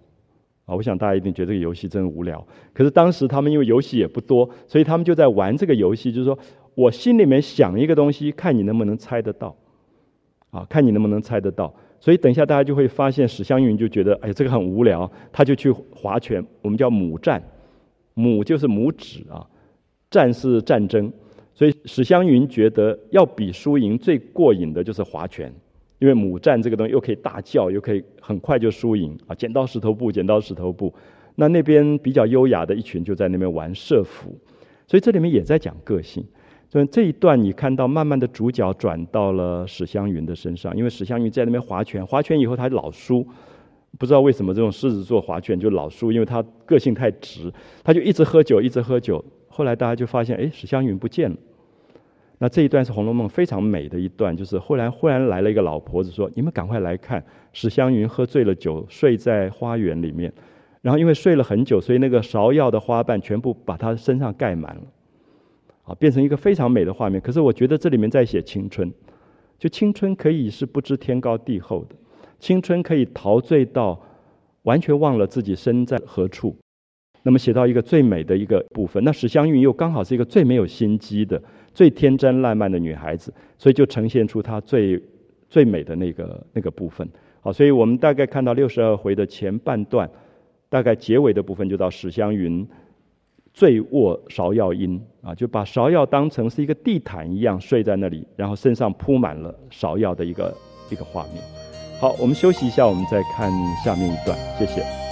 Speaker 1: 我想大家一定觉得这个游戏真无聊。可是当时他们因为游戏也不多，所以他们就在玩这个游戏，就是说我心里面想一个东西，看你能不能猜得到。啊，看你能不能猜得到。所以等一下大家就会发现，史湘云就觉得哎，这个很无聊，他就去划拳，我们叫母战，母就是拇指啊，战是战争。所以史湘云觉得要比输赢最过瘾的就是划拳。因为母战这个东西又可以大叫，又可以很快就输赢啊！剪刀石头布，剪刀石头布。那那边比较优雅的一群就在那边玩射符，所以这里面也在讲个性。所以这一段你看到，慢慢的主角转到了史湘云的身上，因为史湘云在那边划拳，划拳以后他老输，不知道为什么这种狮子座划拳就老输，因为他个性太直，他就一直喝酒，一直喝酒。后来大家就发现，哎，史湘云不见了。那这一段是《红楼梦》非常美的一段，就是后来忽然来了一个老婆子说：“你们赶快来看，史湘云喝醉了酒，睡在花园里面。然后因为睡了很久，所以那个芍药的花瓣全部把她身上盖满了。啊，变成一个非常美的画面。可是我觉得这里面在写青春，就青春可以是不知天高地厚的，青春可以陶醉到完全忘了自己身在何处。那么写到一个最美的一个部分，那史湘云又刚好是一个最没有心机的、最天真烂漫的女孩子，所以就呈现出她最最美的那个那个部分。好，所以我们大概看到六十二回的前半段，大概结尾的部分就到史湘云醉卧芍药阴啊，就把芍药当成是一个地毯一样睡在那里，然后身上铺满了芍药的一个一个画面。好，我们休息一下，我们再看下面一段，谢谢。